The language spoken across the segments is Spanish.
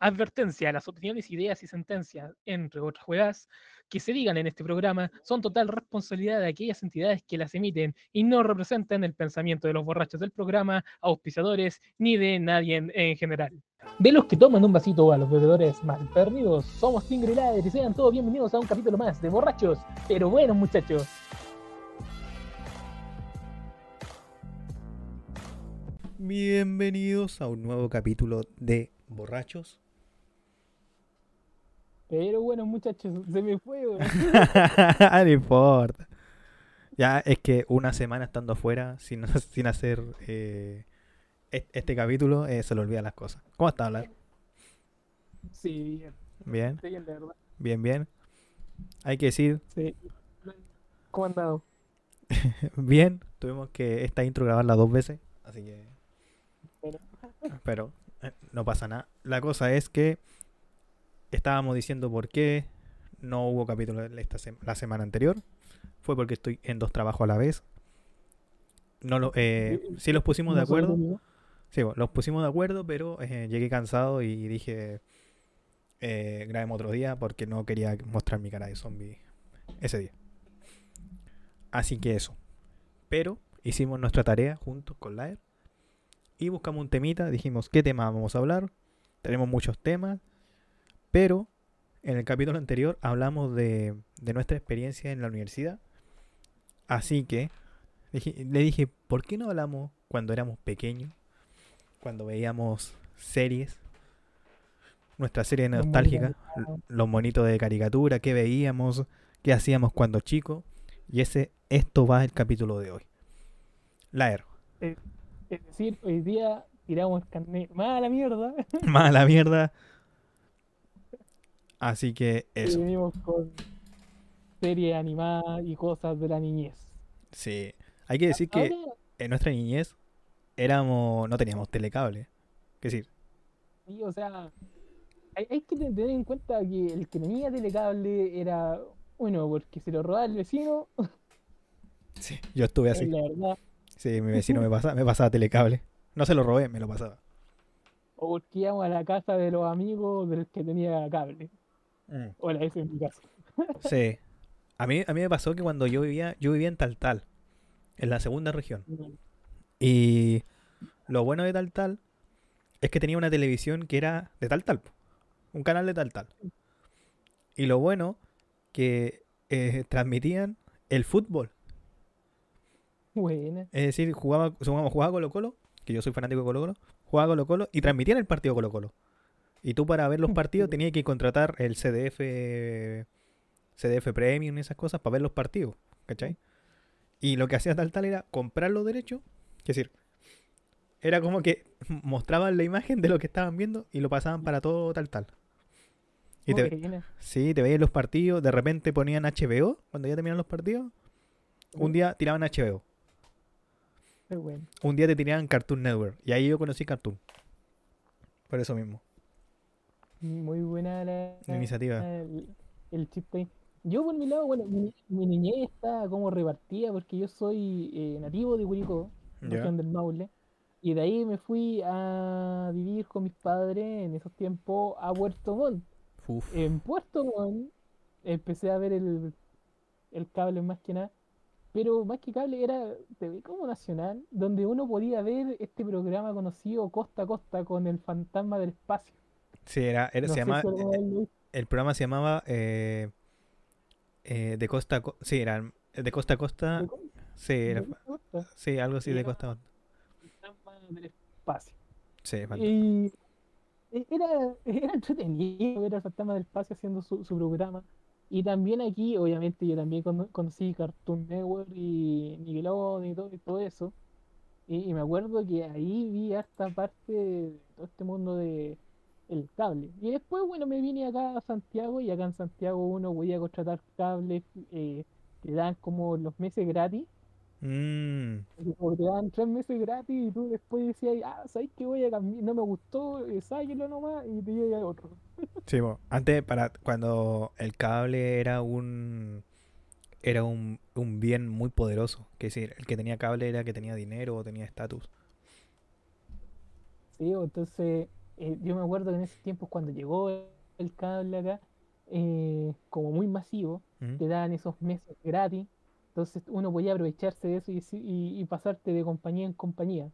Advertencia, las opiniones, ideas y sentencias, entre otras juegas, que se digan en este programa son total responsabilidad de aquellas entidades que las emiten y no representan el pensamiento de los borrachos del programa, auspiciadores, ni de nadie en, en general. De los que toman un vasito a los bebedores más perdidos, somos Tingre y y sean todos bienvenidos a un capítulo más de Borrachos, pero buenos muchachos. Bienvenidos a un nuevo capítulo de Borrachos. Pero bueno, muchachos, se me fue, weón. no importa. Ya es que una semana estando afuera sin, sin hacer eh, est- este capítulo eh, se le olvidan las cosas. ¿Cómo está hablar? Sí, bien. Bien, Estoy bien, de verdad. bien, bien. Hay que decir, Sí. ¿Cómo han dado? bien, tuvimos que esta intro grabarla dos veces, así que... Pero- Pero eh, no pasa nada. La cosa es que estábamos diciendo por qué no hubo capítulo esta la semana anterior. Fue porque estoy en dos trabajos a la vez. No lo, eh, sí los pusimos de acuerdo. Sí, los pusimos de acuerdo, pero eh, llegué cansado y dije, eh, grabemos otro día porque no quería mostrar mi cara de zombie ese día. Así que eso. Pero hicimos nuestra tarea juntos con Laer y buscamos un temita. Dijimos, ¿qué tema vamos a hablar? Tenemos muchos temas, pero en el capítulo anterior hablamos de, de nuestra experiencia en la universidad. Así que dije- le dije, ¿por qué no hablamos cuando éramos pequeños? cuando veíamos series, nuestra serie nostálgica, los monitos de caricatura, qué veíamos, qué hacíamos cuando chicos, y ese esto va el capítulo de hoy. Laer, Es decir, hoy día tiramos carnet más a la mierda mala mierda. Así que y eso, venimos con series animadas y cosas de la niñez. sí. Hay que decir que en nuestra niñez éramos, no teníamos telecable. Es decir, sí, o sea, hay, hay que tener en cuenta que el que tenía telecable era, bueno, porque se lo robaba el vecino, yo estuve es así. la verdad, Sí, mi vecino me pasaba, me pasaba telecable. No se lo robé, me lo pasaba. o porque íbamos a la casa de los amigos del que tenía cable. Mm. Hola, ese es mi caso. Sí. A mí, a mí me pasó que cuando yo vivía, yo vivía en Taltal, en la segunda región. Y lo bueno de Taltal es que tenía una televisión que era de Taltal, po, un canal de Taltal. Y lo bueno que eh, transmitían el fútbol. Buena. Es decir, jugaba, jugaba, jugaba Colo Colo, que yo soy fanático de Colo Colo, jugaba Colo Colo y transmitían el partido Colo Colo. Y tú para ver los partidos tenías que contratar el CDF, CDF Premium y esas cosas para ver los partidos, ¿cachai? Y lo que hacía tal tal era comprar los derechos, es decir, era como que mostraban la imagen de lo que estaban viendo y lo pasaban para todo tal tal. Y te, Buena. sí, te veías los partidos, de repente ponían HBO cuando ya terminaban los partidos, un día tiraban HBO. Bueno. un día te tiraban Cartoon Network. Y ahí yo conocí Cartoon. Por eso mismo. Muy buena la, La iniciativa. el, el chiste ahí. Yo por mi lado, bueno, mi, mi niñez está como repartida porque yo soy eh, nativo de Curicó, región del Maule, y de ahí me fui a vivir con mis padres en esos tiempos a Puerto Montt. Uf. En Puerto Montt empecé a ver el, el cable más que nada, pero más que cable era TV como nacional, donde uno podía ver este programa conocido Costa a Costa con el fantasma del espacio. Sí, era, era- No se llama, lo viste. el programa se llamaba eh, eh, De Costa a Costa. Sí, era de Costa a Costa. Sí, era- ¿De Costa a sí, algo así de Costa a Costa. Fantasma del espacio. Sí, Y e- era, era entretenido ver al fantasma del espacio haciendo su, su programa. Y también aquí, obviamente, yo también cono- conocí Cartoon Network y Nickelodeon y todo, y todo eso. Y, y me acuerdo que ahí vi harta parte de todo este mundo de el cable. Y después, bueno, me vine acá a Santiago y acá en Santiago uno podía contratar cables, eh, te dan como los meses gratis. Mm, como te dan tres meses gratis y tú después decías, ah, ¿sabes qué voy a cambiar? No me gustó, eh, sáquelo nomás y te llega otro. sí, bo. antes, para cuando el cable era un era un, un bien muy poderoso. Que decir, el que tenía cable era el que tenía dinero o tenía estatus. Sí, entonces eh, yo me acuerdo que en esos tiempos cuando llegó el cable acá, eh, como muy masivo, ¿Mm? te daban esos meses gratis, entonces uno podía aprovecharse de eso y, y- y pasarte de compañía en compañía.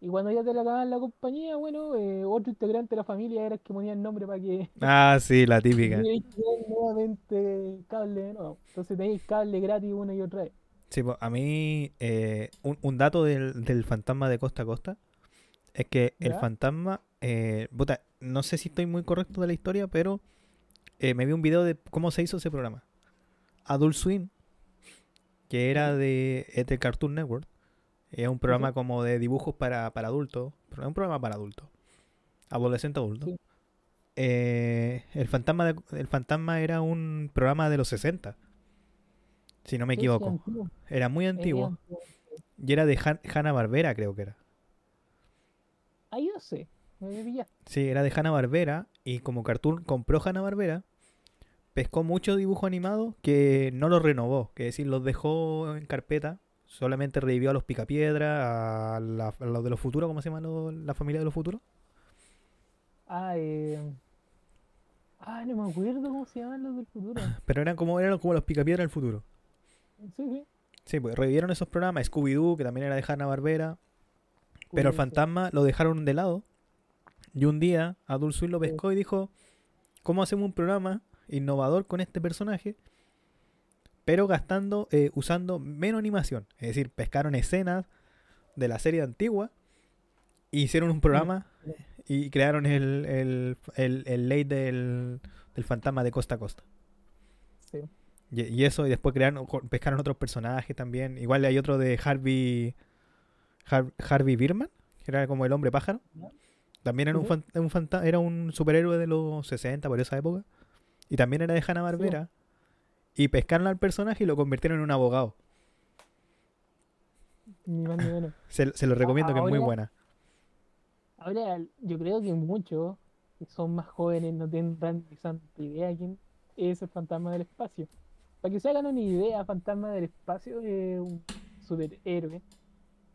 Y cuando ya te la acababan la compañía, bueno, eh, otro integrante de la familia era el que ponía el nombre para que Ah, sí, la típica. ver nuevamente cable de nuevo. Entonces tenéis cable gratis una y otra vez. Sí, pues, a mí eh, un, un dato del, del fantasma de Costa a Costa es que el fantasma, eh, puta, no sé si estoy muy correcto de la historia, pero eh, me vi un video de cómo se hizo ese programa. Adult Swim, que era de, es de Cartoon Network, es un programa como de dibujos para, para adultos, pero es un programa para adultos, adolescente adultos. Sí. Eh, el fantasma de- el fantasma era un programa de los 60, si no me Sí, sí, equivoco. Era muy antiguo. Y era de Han- Hanna Barbera, creo que era. Ahí no sé. Me pillaste. Sí, era de Hanna Barbera. Y como Cartoon compró Hanna Barbera, pescó mucho dibujo animado que no los renovó. Que es decir, los dejó en carpeta. Solamente revivió a los Picapiedra, a, la- a los de los futuros, ¿cómo se llama lo- la familia de los futuros? Ah, eh... Ah, no me acuerdo cómo se llaman los del futuro. Pero eran como, eran como los Picapiedra del futuro. Sí, sí. Sí, pues revivieron esos programas. Scooby-Doo, que también era de Hanna Barbera. Pero el fantasma lo dejaron de lado. Y un día Adult Swim lo pescó y dijo, ¿cómo hacemos un programa innovador con este personaje? Pero gastando, eh, usando menos animación. Es decir, pescaron escenas de la serie antigua, e hicieron un programa y crearon el, el, el, el ley del, del fantasma de costa a costa. Sí. Y, y eso, y después crearon, pescaron otros personajes también. Igual hay otro de Harvey, Har- Harvey Birman, que era como el hombre pájaro. Ya. También era un, fan- un era un superhéroe de los 60 por esa época. Y también era de Hanna Barbera. Y pescaron al personaje y lo convirtieron en un abogado. Ni más ni menos. Se, se lo recomiendo, que es muy buena. Ahora, yo creo que muchos que son más jóvenes no tendrán ni santa idea quién es el fantasma del espacio. Para que se hagan una idea, Fantasma del Espacio es un superhéroe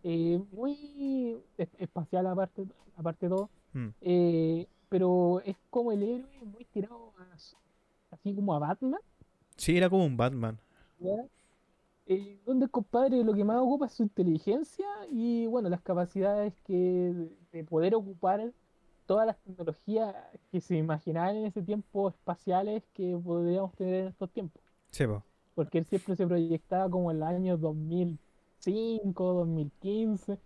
eh, muy es- espacial aparte, aparte de todo, Mm. eh, pero es como el héroe muy tirado a así como a Batman, Sí, era como un Batman. Eh, donde el compadre lo que más ocupa es su inteligencia y bueno, las capacidades que de poder ocupar todas las tecnologías que se imaginaban en ese tiempo espaciales que podríamos tener en estos tiempos. Sí, po. Porque él siempre se proyectaba como en el año 2005, 2015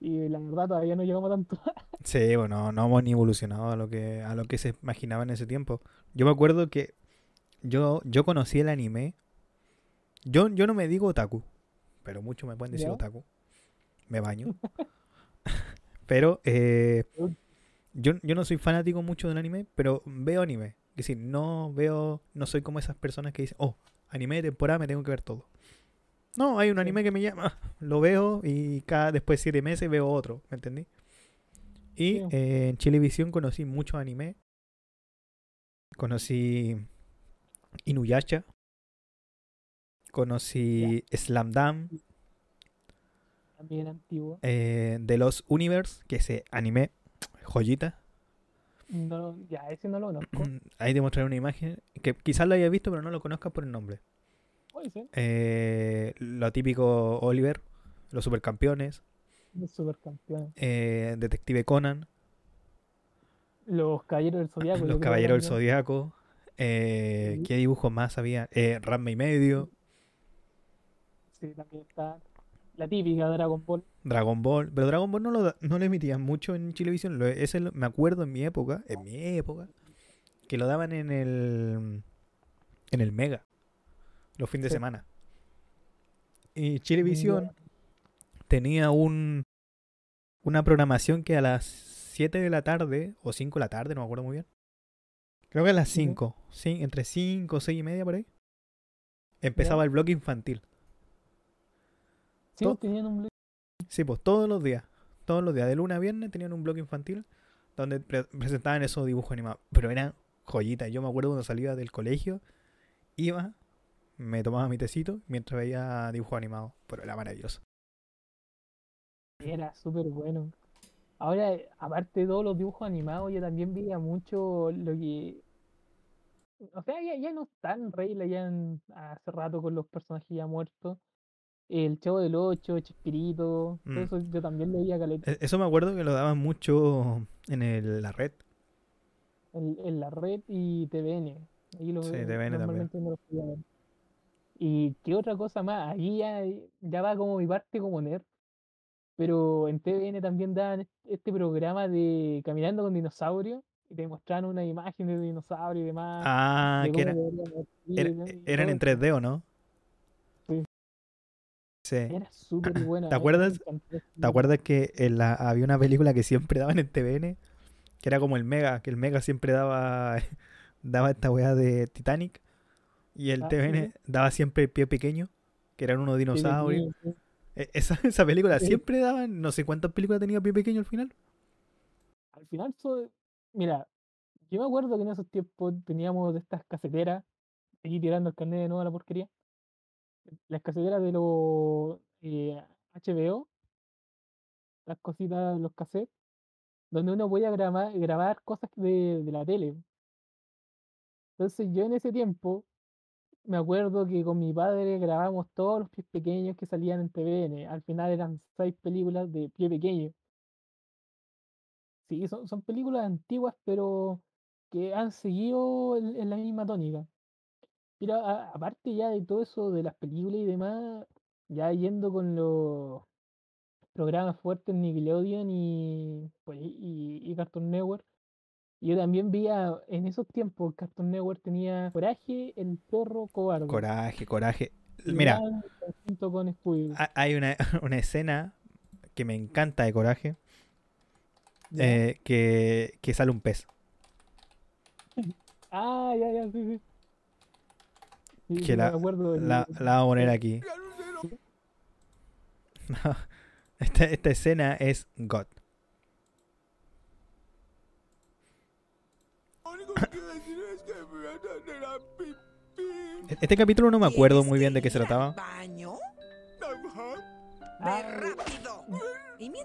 y la verdad todavía no llegamos tanto. Sí, bueno, no hemos ni evolucionado a lo que, a lo que se imaginaba en ese tiempo. Yo me acuerdo que yo, yo conocí el anime. Yo, yo no me digo otaku, pero muchos me pueden decir ¿Ya? otaku. Me baño. pero eh, yo, yo no soy fanático mucho del anime, pero veo anime. Es decir, no veo, no soy como esas personas que dicen, oh, anime de temporada me tengo que ver todo. No, hay un anime que me llama, lo veo y cada después de siete meses veo otro, ¿me entendí? Y Sí. eh, en Chilevisión conocí mucho anime. Conocí Inuyasha. Conocí Slam Dunk, También antiguo. eh, The Lost Universe, que ese anime, joyita. No, ya, ese no lo conozco. Ahí te mostraré una imagen que quizás lo hayas visto, pero no lo conozcas por el nombre. Puede ser, Eh, lo típico Oliver, los supercampeones, los supercampeones. eh, Detective Conan, Los caballeros del zodiaco. los Caballeros del. Zodiaco. eh, Sí. ¿Qué dibujos más había? Eh, Ranma y medio. Sí, también está la típica Dragon Ball. Dragon Ball, pero Dragon Ball no lo, no lo emitían mucho en Chilevisión. Lo, ese lo- me acuerdo en mi época, en mi época, que lo daban en el en el Mega los fines de Sí. semana. Y Chilevisión tenía un una programación que a las 7 de la tarde o 5 de la tarde, no me acuerdo muy bien. Creo que a las Ya. 5, sí, entre 5 o 6 y media por ahí. Empezaba el bloque infantil. Sí, tenían un Sí, pues todos los días. Todos los días, de lunes a viernes, tenían un blog infantil donde pre- presentaban esos dibujos animados. Pero eran joyitas. Yo me acuerdo cuando salía del colegio, iba, me tomaba mi tecito mientras veía dibujos animados. Pero era maravilloso. Era súper bueno. Ahora, aparte de todos los dibujos animados, yo también veía mucho lo que. O sea, ya, ya no están Rey ya en- hace rato con los personajes ya muertos. El Chavo del Ocho, Chespirito, todo Mm. eso yo también lo veía caleta. E- Eso me acuerdo que lo daban mucho en el- la red. En, en la red y TVN. Ahí lo, Sí, TVN también. lo. ¿Y qué otra cosa más? Ahí ya, ya va como mi parte como nerd. Pero en TVN también daban est- este programa de Caminando con Dinosaurios y te mostraban una imagen de dinosaurio y demás. Ah, de que era- eran en eso. 3D, ¿o no? Sí. Sí. Era súper buena. ¿Te acuerdas? ¿Te acuerdas que en la- había una película que siempre daban en TVN? Que era como el Mega, que el Mega siempre daba, daba esta weá de Titanic. Y el Ah, TVN sí. daba siempre Pie Pequeño, que eran unos dinosaurios. sí, sí. E- Esa, esa película siempre daban, no sé cuántas películas tenía Pie Pequeño al final. Al final, so- mira, yo me acuerdo que en esos tiempos teníamos de estas caseteras, aquí tirando el carnet de nuevo a la porquería, las caseteras de los eh, HBO, las cositas, los cassettes, donde uno podía grabar, grabar cosas de, de la tele. Entonces yo en ese tiempo me acuerdo que con mi padre grabamos todos los pies pequeños que salían en TVN. Al final eran seis películas de pie pequeño. Sí, son, son películas antiguas, pero que han seguido en, la misma tónica. Pero aparte ya de todo eso de las películas y demás, ya yendo con los programas fuertes Nickelodeon y, pues, y, y Cartoon Network, yo también veía en esos tiempos Cartoon Network tenía Coraje, el perro cobarde. Coraje, coraje. Mira, con hay una, una escena que me encanta de coraje, eh, que, que sale un pez. Ah, ya, ya, sí, sí. Sí, Que la- del- La, la vamos a poner aquí. No, esta, esta escena es God. E- Este capítulo no me acuerdo muy bien de qué se trataba. baño? Ah,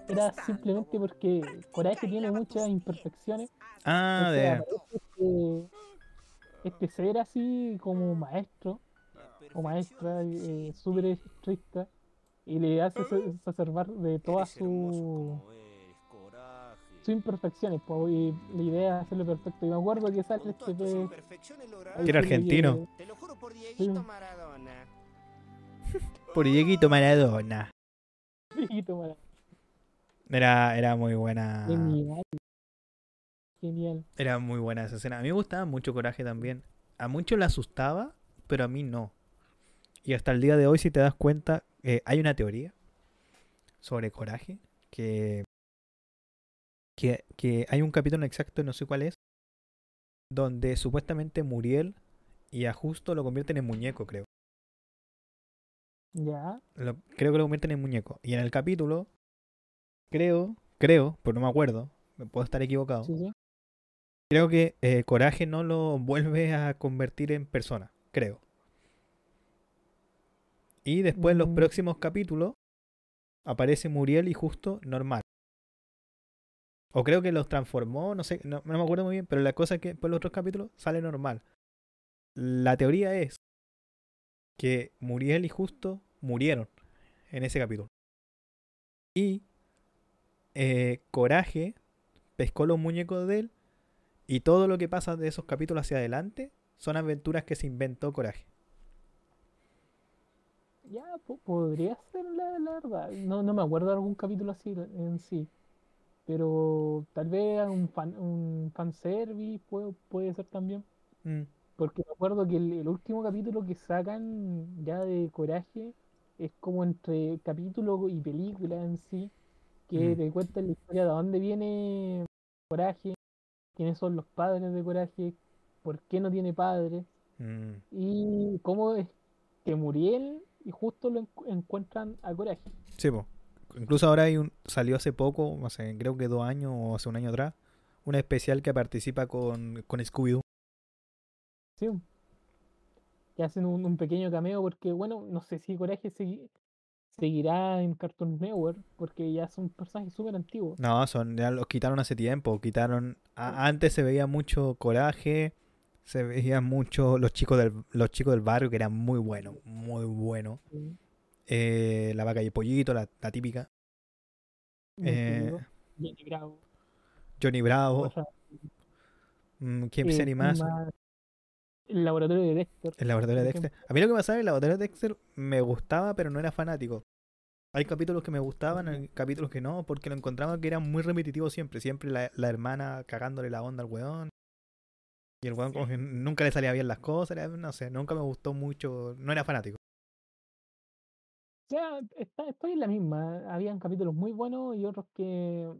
era simplemente porque Coraje tiene muchas imperfecciones. Ah, de. este, este ser así como maestro o maestra eh, súper estricta y le hace exacerbar de todas sus sus imperfecciones po, y la idea es hacerlo perfecto y me acuerdo que sale este Que era argentino. Te lo juro por. Dieguito Maradona. Por Dieguito Maradona. Sí, toma, Era, era muy buena. genial genial Era muy buena esa escena. A mí me gustaba mucho Coraje también. A muchos le asustaba, pero a mí no. Y hasta el día de hoy, si te das cuenta, eh, hay una teoría sobre Coraje que, que, que hay un capítulo exacto, no sé cuál es, donde supuestamente Muriel y a Justo lo convierten en muñeco, creo. ya Lo- creo que lo convierten en muñeco. Y en el capítulo, creo, creo, pero no me acuerdo, me puedo estar equivocado. sí sí Creo que eh, Coraje no lo vuelve a convertir en persona, creo. Y después en los Mm. próximos capítulos aparece Muriel y justo normal. O creo que los transformó, no sé, no, me acuerdo muy bien, pero la cosa es que en los otros capítulos sale normal. La teoría es que Muriel y Justo murieron en ese capítulo. Y eh, Coraje pescó los muñecos de él y todo lo que pasa de esos capítulos hacia adelante son aventuras que se inventó Coraje. Ya, po- podría ser la, la verdad. No, no me acuerdo de algún capítulo así en sí. Pero tal vez un fan, un fanservice puede, puede ser también. Mm, Porque me acuerdo que el, el último capítulo que sacan ya de Coraje es como entre capítulo y película en sí. Que Mm. te cuentan la historia de dónde viene Coraje, quiénes son los padres de Coraje, por qué no tiene padres. mm. Y cómo es que Muriel y justo lo encu- encuentran a Coraje. Sí, po. Incluso ahora hay un, salió hace poco, sé, creo que dos años o hace un año atrás, una especial que participa con, con Scooby-Doo. Sí. Que hacen un, un pequeño cameo porque, bueno, no sé si Coraje se, seguirá en Cartoon Network porque ya son personajes súper antiguos. No, son, ya los quitaron hace tiempo. Quitaron. a- antes se veía mucho coraje. Se veía mucho los chicos del, los chicos del barrio que eran muy buenos. Muy buenos. Sí, Eh, la vaca y el pollito, la, la típica. Eh. Johnny Bravo. Johnny Bravo. mm, ¿Qué eh, serie más? El laboratorio de Dexter. El laboratorio de Dexter. A mí lo que pasaba en el laboratorio de Dexter me gustaba, pero no era fanático. Hay capítulos que me gustaban, hay capítulos que no, porque lo encontraba que era muy repetitivo siempre. Siempre la, la hermana cagándole la onda al weón. Y el weón como que nunca le salía bien las cosas, era- no sé, nunca me gustó mucho, no era fanático. Sea, está- estoy en la misma. Habían capítulos muy buenos y otros que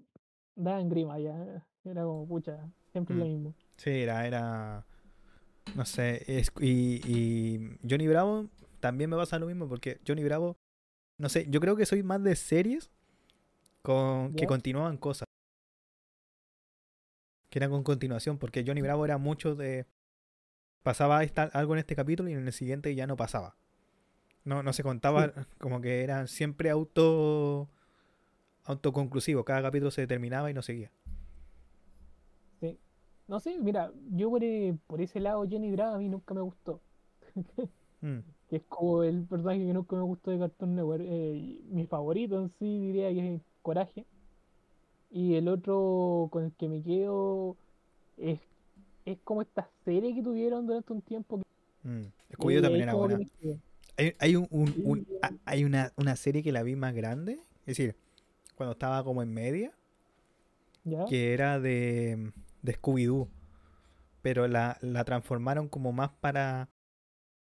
daban grima ya. Era como, pucha, siempre es lo Mm. mismo. Sí, era, era, no sé, es- y, y Johnny Bravo también me pasa lo mismo, porque Johnny Bravo, no sé, yo creo que soy más de series con, que ¿Ya? continuaban cosas. Que eran con continuación, porque Johnny Bravo era mucho de... Pasaba esta- algo en este capítulo y en el siguiente ya no pasaba. No, no se contaba, como que era siempre auto autoconclusivo. Cada capítulo se terminaba y no seguía. Sí. No sé, mira, yo por, e- por ese lado Johnny Bravo a mí nunca me gustó. Mm, Que es como el personaje que nunca me gustó de Cartoon Network. Eh, mi favorito en sí diría que es Coraje. Y el otro con el que me quedo es, es como esta serie que tuvieron durante un tiempo. mm. Scooby-Doo también era que buena. Hay, hay un, hay una, una serie que la vi más grande, es decir, cuando estaba como en media, ¿Ya? que era de, de Scooby-Doo, pero la, la transformaron como más para...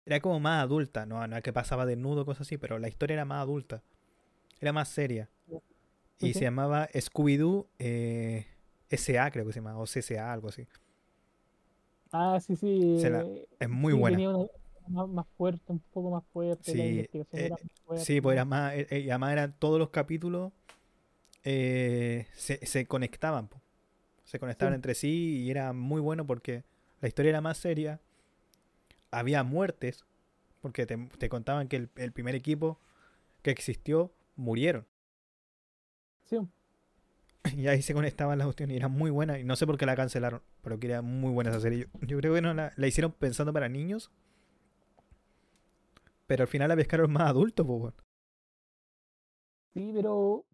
Era como más adulta, no, no que pasaba desnudo, cosas así, pero la historia era más adulta, era más seria. Y se llamaba Scooby-Doo eh, SA, creo que se llama, o CCA, algo así. Ah, sí, sí. La- eh, Es muy sí, buena. tenía una- más, más fuerte, un poco más fuerte. La Sí, investigación eh, era más fuerte. Sí, pues era más, eh, eh, y además eran todos los capítulos eh, se, se conectaban, po. se conectaban Sí. entre sí y era muy bueno porque la historia era más seria, había muertes, porque te, te contaban que el, el primer equipo que existió murieron Sí, y ahí se conectaban las cuestiones y era muy buena y no sé por qué la cancelaron, pero que era muy buena esa serie. Yo, yo creo que no la, la hicieron pensando para niños, pero al final la pescaron más adultos, pues. sí, pero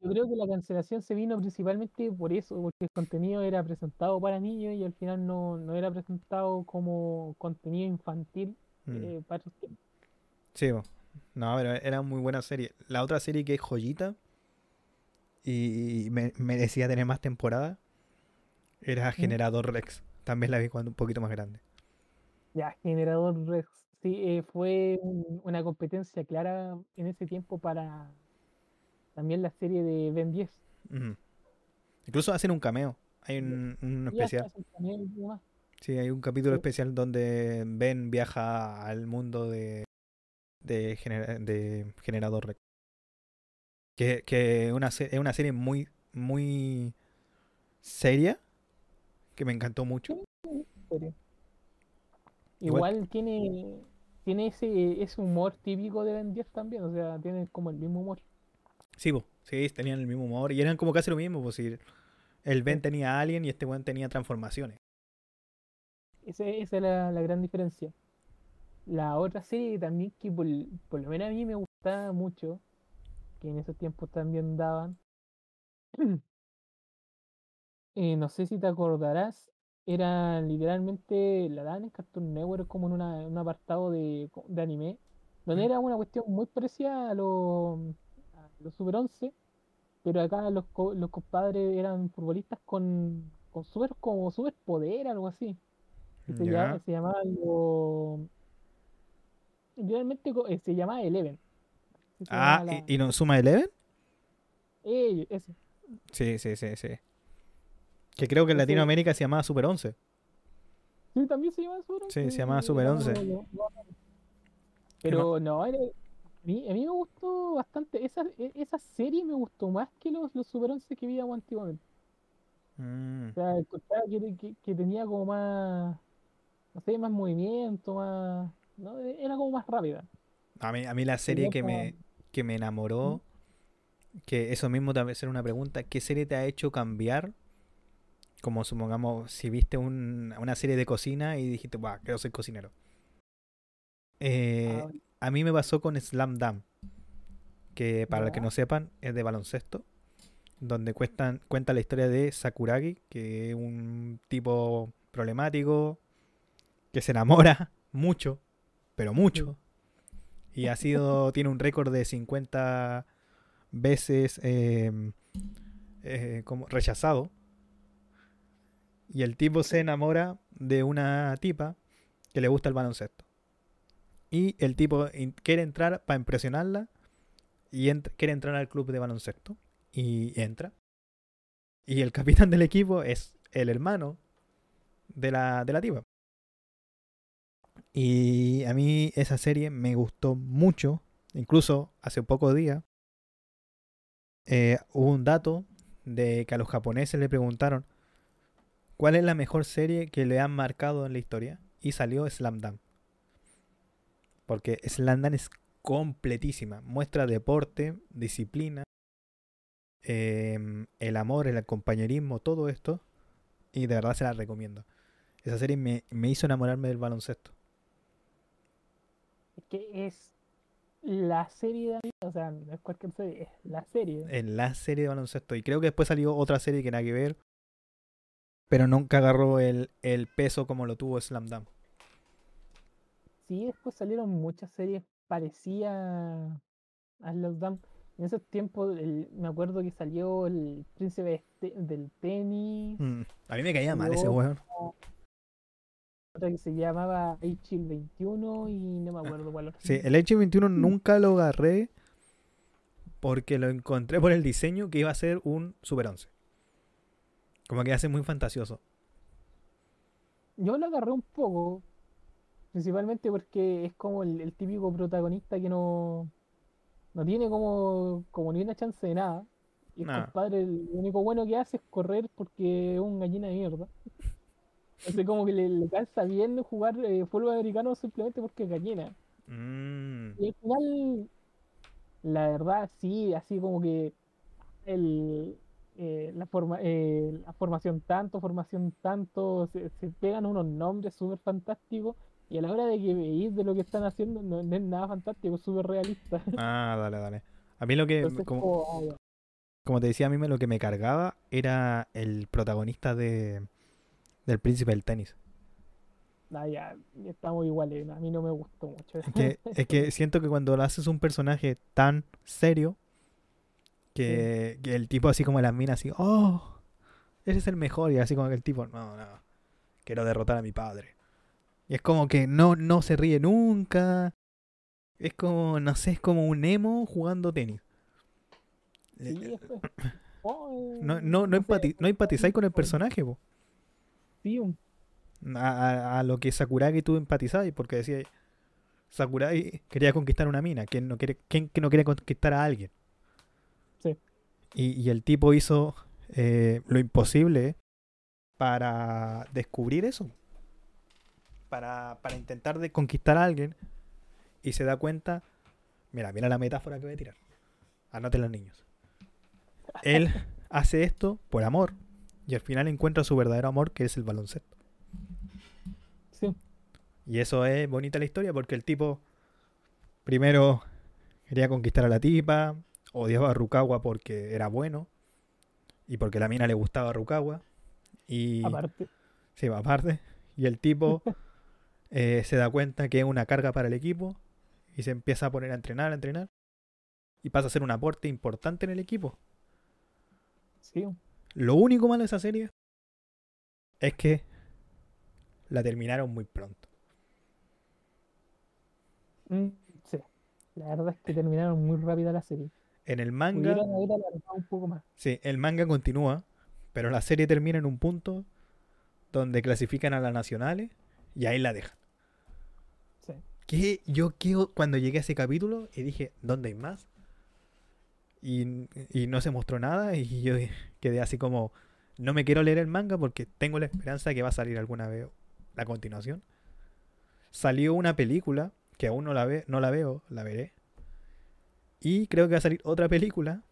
yo creo que la cancelación se vino principalmente por eso, porque el contenido era presentado para niños y al final no, no era presentado como contenido infantil Mm. eh, para. Sí, no, pero era muy buena serie. La otra serie que es joyita y me- merecía tener más temporada era Generador Rex. También la vi cuando un poquito más grande. Ya, Generador Rex, sí, eh, fue un- una competencia clara en ese tiempo para también la serie de Ben 10. Ujú. Incluso hacen un cameo. Hay un, especial. Sí, hay un capítulo Sí. especial donde Ben viaja al mundo de, de, genera- de Generador Rex. Que, que una, es una serie muy, muy seria. Que me encantó mucho. Igual tiene, tiene ese, ese humor típico de Ben 10 también, o sea, tiene como el mismo humor. Sí, po, sí, tenían el mismo humor y eran como casi lo mismo, pues si el Ben Sí. tenía a Alien y este weón tenía transformaciones. Ese- esa es la, la gran diferencia. La otra serie también que por, por lo menos a mí me gustaba mucho, que en esos tiempos también daban, eh, no sé si te acordarás, era literalmente, la daban en Cartoon Network como en una- un apartado de, anime, donde Mm. era una cuestión muy parecida a los Super 11, pero acá los, los compadres eran futbolistas con, con super, como superpoder, algo así. que se, se llamaba algo. Literalmente eh, se llamaba Eleven. Se Ah, llamaba la- ¿y, y no suma Eleven? Eh, ese. Sí, sí, sí, sí. Que creo que en Latinoamérica se llamaba Super 11. Sí, también se llamaba Super Sí, 11, se llamaba Super era 11. como lo- lo- Pero no, era- a, mí, a mí me gustó bastante. Esa, e- esa serie me gustó más que los, los Super 11 que veíamos antiguamente. Mm, O sea, que, que, que tenía como más. No sé, más movimiento, más. ¿no? Era como más rápida. A mí, a mí la serie que me, que me enamoró, que eso mismo también ser una pregunta, ¿qué serie te ha hecho cambiar? Como supongamos, si viste un- una serie de cocina y dijiste, va, quiero ser cocinero. Eh, Ah, a mí me pasó con Slam Dunk, que para los que no sepan es de baloncesto, donde cuestan, cuenta la historia de Sakuragi, que es un tipo problemático, que se enamora mucho, pero mucho, y ha sido, tiene un récord de 50 veces eh, eh, como rechazado. Y el tipo se enamora de una tipa que le gusta el baloncesto. Y el tipo quiere entrar para impresionarla y quiere entrar al club de baloncesto. Y entra. Y el capitán del equipo es el hermano de la, de la tipa. Y a mí esa serie me gustó mucho. Incluso hace pocos días eh, hubo un dato de que a los japoneses le preguntaron cuál es la mejor serie que le han marcado en la historia. Y salió Slam Dunk. Porque Slam Dunk es completísima. Muestra deporte, disciplina, em, el amor, el compañerismo, todo esto. Y de verdad se la recomiendo. Esa serie me, me hizo enamorarme del baloncesto. Es que es la serie de o sea, no es cualquier serie, es la serie. En la serie de baloncesto. Y creo que después salió otra serie que nada que ver. Pero nunca agarró el, el peso como lo tuvo Slam Dunk. Sí, después salieron muchas series parecidas a Slam Dunk. En esos tiempos el- me acuerdo que salió el príncipe este- del tenis, Mm, A mí me caía mal ese weón. otra que se llamaba H 21 y no me acuerdo cuál otra. Sí, el H21 nunca lo agarré porque lo encontré por el diseño que iba a ser un Super 11. Como que hace muy fantasioso. Yo lo agarré un poco, principalmente porque es como el, el típico protagonista que no, no tiene como, como ni una chance de nada. Y el Nah. compadre, el único bueno que hace es correr porque es un gallina de mierda. Entonces como que le, le cansa bien jugar eh, fútbol americano simplemente porque es gallina. Mm, Y al final, la verdad, sí, así como que el, eh, la, forma, eh, la formación tanto, formación tanto, se, se pegan unos nombres súper fantásticos y a la hora de que veis de lo que están haciendo no, no es nada fantástico, es súper realista. Ah, dale, dale. A mí lo que, Entonces, como, como, ah, como te decía, a mí me, lo que me cargaba era el protagonista de del príncipe del tenis. Ah, ya, estamos iguales, a mí no me gustó mucho. Es que, es que siento que cuando lo haces un personaje tan serio, que, que el tipo así como las minas así, oh, ese es el mejor, y así como que el tipo, no, no, quiero derrotar a mi padre. Y es como que no, no se ríe nunca. Es como, no sé, es como un emo jugando tenis. Sí, es- oh, No, no, no, empati- no empatizáis con el personaje, po. sí, A, a- a lo que Sakuragi tú empatizabas, porque decía, Sakuragi quería conquistar una mina, ¿quién no quiere, que no quiere conquistar a alguien? Y el tipo hizo eh, lo imposible para descubrir eso. Para, para intentar de conquistar a alguien. Y se da cuenta. Mira, mira la metáfora que voy a tirar. Anoten los niños. Él hace esto por amor. Y al final encuentra su verdadero amor, que es el baloncesto. sí. Y eso es bonita la historia porque el tipo primero quería conquistar a la tipa, odiaba a Rukawa porque era bueno y porque la mina le gustaba a Rukawa. Y aparte. sí, aparte. Y el tipo eh, se da cuenta que es una carga para el equipo y se empieza a poner a entrenar, a entrenar. Y pasa a ser un aporte importante en el equipo. Sí, Lo único malo de esa serie es que la terminaron muy pronto. Mm, sí. La verdad es que terminaron muy rápida la serie. En el manga, un poco más. sí, el manga continúa, pero la serie termina en un punto donde clasifican a las nacionales y ahí la dejan. Sí. Que yo cuando llegué a ese capítulo y dije, ¿dónde hay más? Y, y no se mostró nada y yo quedé así como, no me quiero leer el manga porque tengo la esperanza de que va a salir alguna vez la continuación. Salió una película que aún no la, ve, no la veo, la veré. Y creo que va a salir otra película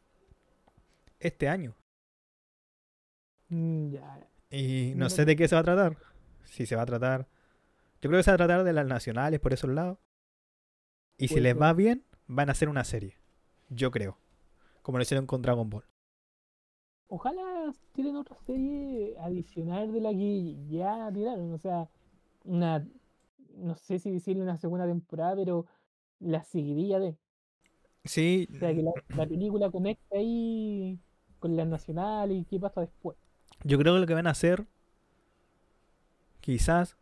este año. Mm, ya. Y no sé de qué se va a tratar. Si se va a tratar. Yo creo que se va a tratar de las nacionales por esos lados. Y si les va bien, van a hacer una serie. Yo creo. Como lo hicieron con Dragon Ball. Ojalá tienen otra serie adicional de la que ya tiraron. O sea, una. No sé si decirle una segunda temporada, pero la seguiría de. Sí, O sea, que la, la película conecta ahí con las nacionales y qué pasa después. yo creo que lo que van a hacer. Quizás.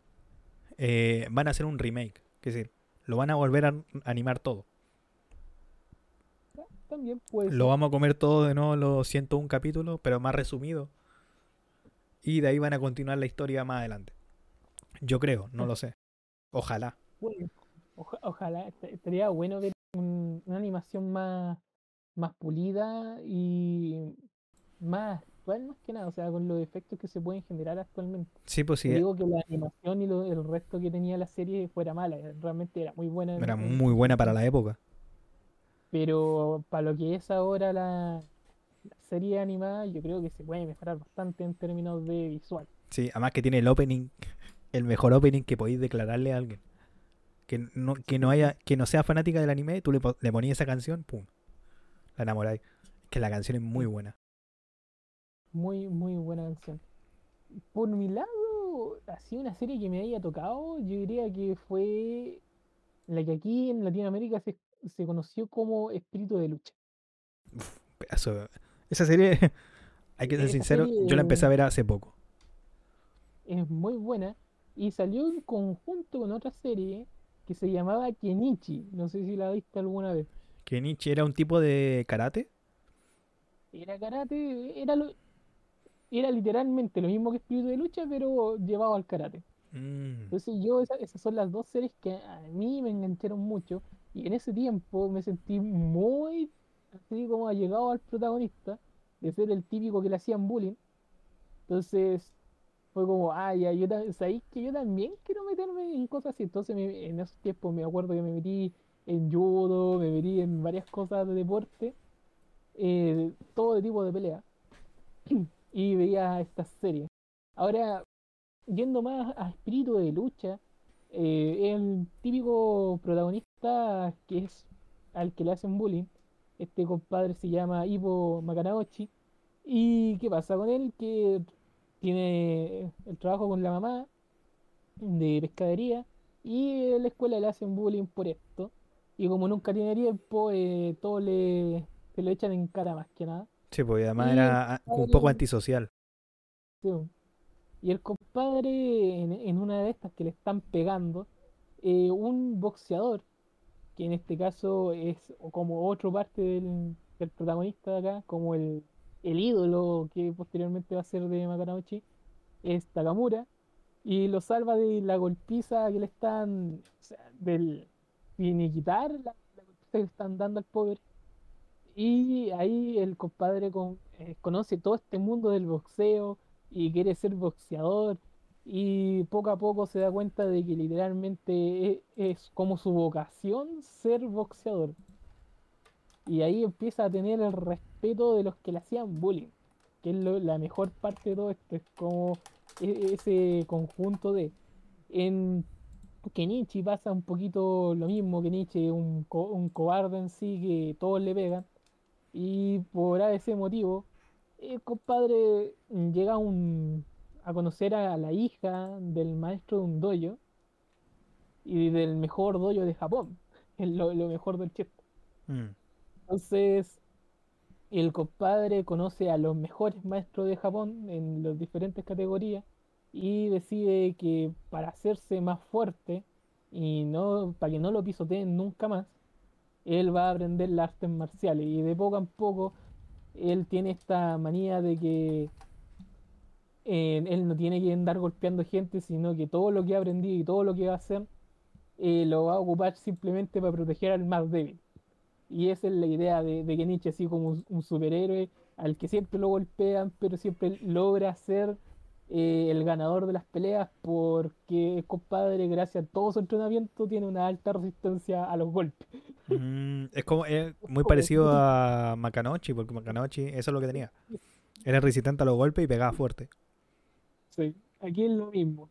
eh, van a hacer un remake. Es decir, lo van a volver a animar todo. También puede Lo vamos a comer todo de nuevo los 101 capítulos, pero más resumido. Y de ahí van a continuar la historia más adelante. Yo creo, no lo sé. Ojalá. Bueno, oja- ojalá, est- estaría bueno ver un- una animación más, más pulida y más actual, más que nada, o sea, con los efectos que se pueden generar actualmente. Sí, pues sí, No digo que la animación y lo- el resto que tenía la serie fuera mala, eh, realmente era muy buena. en- era muy buena para la época. Pero para lo que es ahora la, la serie animada, yo creo que se puede mejorar bastante en términos de visual. Sí, además que tiene el opening, el mejor opening que podéis declararle a alguien. Que no, que no haya, que no sea fanática del anime, tú le, le ponías esa canción, pum, la enamoráis. Que la canción es muy buena. Muy, muy buena canción. Por mi lado, así una serie que me haya tocado, yo diría que fue la que aquí en Latinoamérica se, se conoció como Espíritu de Lucha. Pedazo Esa serie, hay que ser Esa sincero, serie- yo la empecé a ver hace poco. Es muy buena y salió en conjunto con otra serie que se llamaba Kenichi. No sé si la viste alguna vez. Nietzsche era un tipo de karate. Era karate, era, lo, era literalmente lo mismo que Espíritu de Lucha, pero llevado al karate. Mm, Entonces yo, esa- esas son las dos series que a mí me engancharon mucho y en ese tiempo me sentí muy así como allegado al protagonista, de ser el típico que le hacían bullying. Entonces fue como, ah, ya, yo sabéis que yo también quiero meterme en cosas así. Entonces en esos tiempos me acuerdo que me metí en judo, me metí en varias cosas de deporte, eh, todo tipo de pelea. y veía estas series. Ahora, yendo más a espíritu de lucha, eh, el típico protagonista que es al que le hacen bullying, este compadre se llama Ivo Makanauchi. ¿Y qué pasa con él? Que tiene el trabajo con la mamá de pescadería y en la escuela le hacen bullying por esto. Y como nunca tiene tiempo, eh, todo le, se lo echan en cara más que nada. sí, pues además Y era un poco antisocial. Sí, bo. Y el compadre, en, en una de estas que le están pegando, eh, un boxeador, que en este caso es como otro parte del, del protagonista de acá, como el, el ídolo que posteriormente va a ser de Makanauchi, es Takamura, y lo salva de la golpiza que le están, del finiquitar la, golpiza que le están dando al pobre. Y ahí el compadre con- eh, conoce todo este mundo del boxeo y quiere ser boxeador y poco a poco se da cuenta de que literalmente e- es, como su vocación ser boxeador. Y ahí empieza a tener el respeto de los que le hacían bullying, que es lo- la mejor parte de todo esto, es como e- ese conjunto de... En Kenichi pasa un poquito lo mismo, Kenichi es un, co- un cobarde en sí que todos le pegan. Y por ese motivo, el compadre llega a, un, a conocer a la hija del maestro de un dojo y del mejor dojo de Japón, es lo, lo mejor del chiste. Mm, Entonces, el compadre conoce a los mejores maestros de Japón en las diferentes categorías y decide que para hacerse más fuerte y no para que no lo pisoteen nunca más, él va a aprender las artes marciales y de poco a poco él tiene esta manía de que eh, él no tiene que andar golpeando gente, sino que todo lo que ha aprendido y todo lo que va a hacer eh, lo va a ocupar simplemente para proteger al más débil. Y esa es la idea de, de Kenichi, así como un, un superhéroe al que siempre lo golpean, pero siempre logra hacer eh, el ganador de las peleas porque compadre, gracias a todo su entrenamiento, tiene una alta resistencia a los golpes. Mm, es como es muy parecido a Makanochi, porque Makanochi eso es lo que tenía. Era resistente a los golpes y pegaba fuerte. Sí, aquí es lo mismo.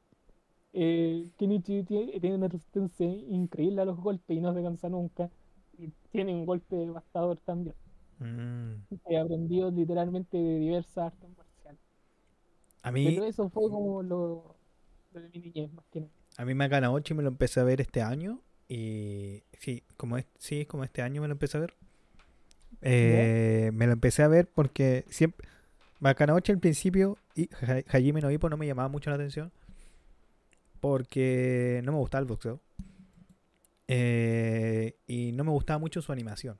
Eh, Kenichi tiene, tiene una resistencia increíble a los golpes y no se cansa nunca. Y tiene un golpe devastador también. Mm. He aprendido literalmente de diversas artes marciales. A mí, Pero eso fue como lo, lo de mi niñez, más que nada. a mí Makanochi me lo empecé a ver este año y sí, como es, sí, como este año me lo empecé a ver. Eh, me lo empecé a ver porque siempre Makanochi al principio y Ha- Hajime no no me llamaba mucho la atención porque no me gustaba el boxeo. Eh, y no me gustaba mucho su animación.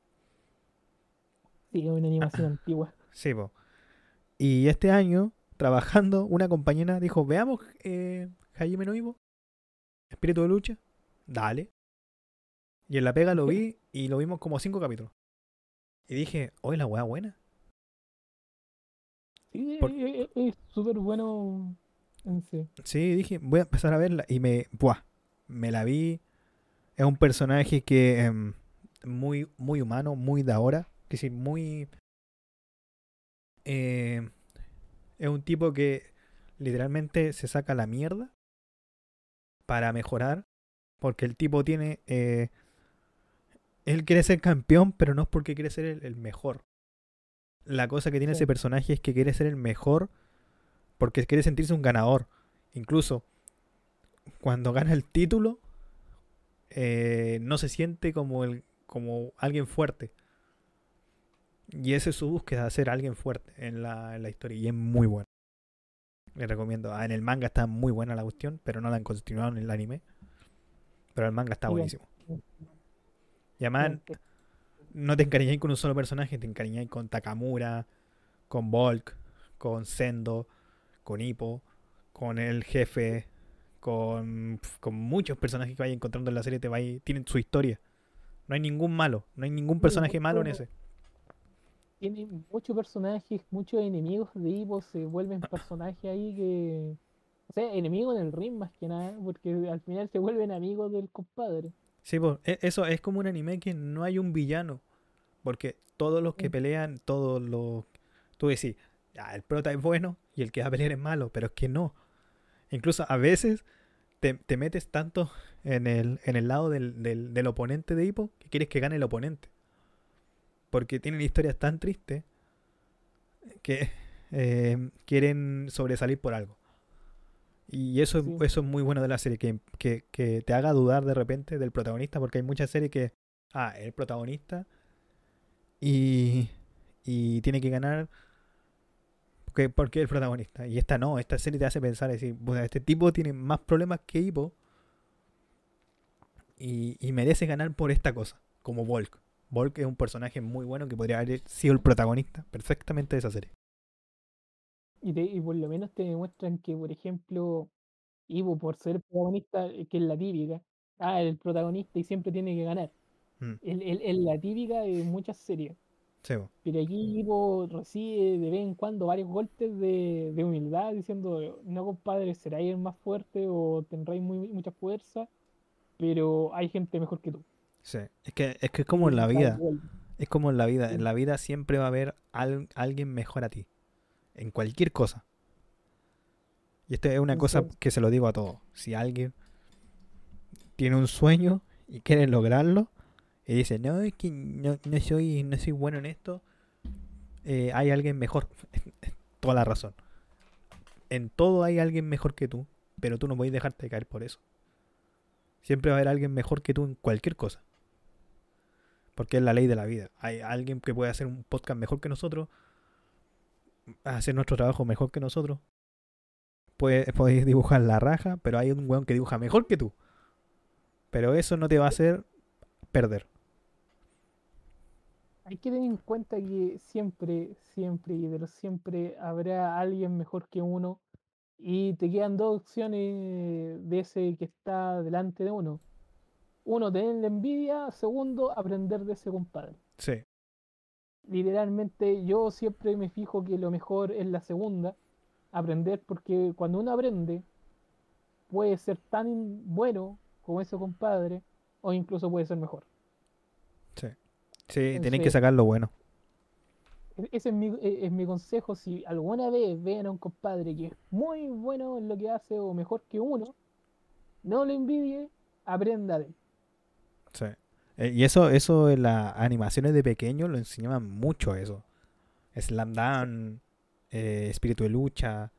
Sí, una animación antigua. Sí, po. Y este año, trabajando, una compañera dijo, veamos eh, Hajime no Ippo, Espíritu de lucha, dale. Y en la pega lo vi y lo vimos como cinco capítulos. Y dije, hoy la weá buena. Sí, Por- es súper bueno en sí. Sí, dije, voy a empezar a verla. Y me, buah, me la vi. Es un personaje que em, muy, muy humano, muy de ahora. Que sí, muy... eh, es un tipo que literalmente se saca la mierda para mejorar. Porque el tipo tiene... eh, él quiere ser campeón, pero no es porque quiere ser el, el mejor. La cosa que tiene Sí. ese personaje es que quiere ser el mejor porque quiere sentirse un ganador. Incluso cuando gana el título, eh, no se siente como, el, como alguien fuerte. Y esa es su búsqueda, de ser alguien fuerte en la, en la historia. Y es muy bueno. Les recomiendo. Ah, en el manga está muy buena la cuestión, pero no la han continuado en el anime. Pero el manga está buenísimo. Y además, no te encariñáis con un solo personaje, te encariñáis con Takamura, con Volk, con Sendo, con Hippo, con el jefe, con, muchos personajes que vais encontrando en la serie, te vais, tienen su historia. No hay ningún malo, no hay ningún personaje malo en ese. Tiene muchos personajes, muchos enemigos de Ivo se vuelven personajes ahí que. O sea, enemigos en el ring más que nada, porque al final se vuelven amigos del compadre. Sí, pues, e- eso es como un anime que no hay un villano. Porque todos los que pelean, todos los... Tú decís, ya, el prota es bueno y el que va a pelear es malo, pero es que no. Incluso a veces te, te metes tanto en el, en el lado del, del, del oponente de Hippo que quieres que gane el oponente. Porque tienen historias tan tristes que eh, quieren sobresalir por algo. Y eso, Sí. eso es muy bueno de la serie, que, que, que te haga dudar de repente del protagonista, porque hay muchas series que, ah, el protagonista y, y tiene que ganar porque, porque es el protagonista. Y esta no, esta serie te hace pensar, decir, "Bueno, este tipo tiene más problemas que Hippo y, y merece ganar por esta cosa, como Volk. Volk es un personaje muy bueno que podría haber sido el protagonista perfectamente de esa serie. Y, te- y por lo menos te demuestran que, por ejemplo, Ivo, por ser protagonista, eh, que es la típica, ah, el protagonista y siempre tiene que ganar. Mm. Es el- la típica de muchas series. Sí. Pero aquí Ivo recibe de vez en cuando varios golpes de, de humildad diciendo, no compadre, seráis el más fuerte o tendréis muy, mucha fuerza, pero hay gente mejor que tú. Sí. Es que es que es como en la vida. Es como en la vida. En la vida siempre va a haber al- alguien mejor a ti. En cualquier cosa. Y esto es una cosa que se lo digo a todos. Si alguien tiene un sueño y quiere lograrlo y dice, no, es que no, no soy, no soy bueno en esto, eh, hay alguien mejor. Toda la razón. En todo hay alguien mejor que tú, pero tú no puedes dejarte caer por eso. Siempre va a haber alguien mejor que tú en cualquier cosa. Porque es la ley de la vida. Hay alguien que puede hacer un podcast mejor que nosotros, hacer nuestro trabajo mejor que nosotros. Puede, podéis dibujar la raja, pero hay un weón que dibuja mejor que tú. Pero eso no te va a hacer perder. Hay que tener en cuenta que siempre, siempre y de los siempre habrá alguien mejor que uno y te quedan dos opciones de ese que está delante de uno. Uno, tener la envidia. Segundo, aprender de ese compadre. Sí. Literalmente yo siempre me fijo que lo mejor es la segunda, aprender, porque cuando uno aprende, puede ser tan bueno como ese compadre, o incluso puede ser mejor. Sí. Tienen que sacar lo bueno. E- Ese es mi, e- es mi consejo. Si alguna vez ven a un compadre que es muy bueno en lo que hace o mejor que uno, no lo envidie, aprenda de él. Sí. Eh, y eso, eso en las animaciones de pequeño lo enseñaban mucho eso. Slam Dunk, eh, Espíritu de Lucha.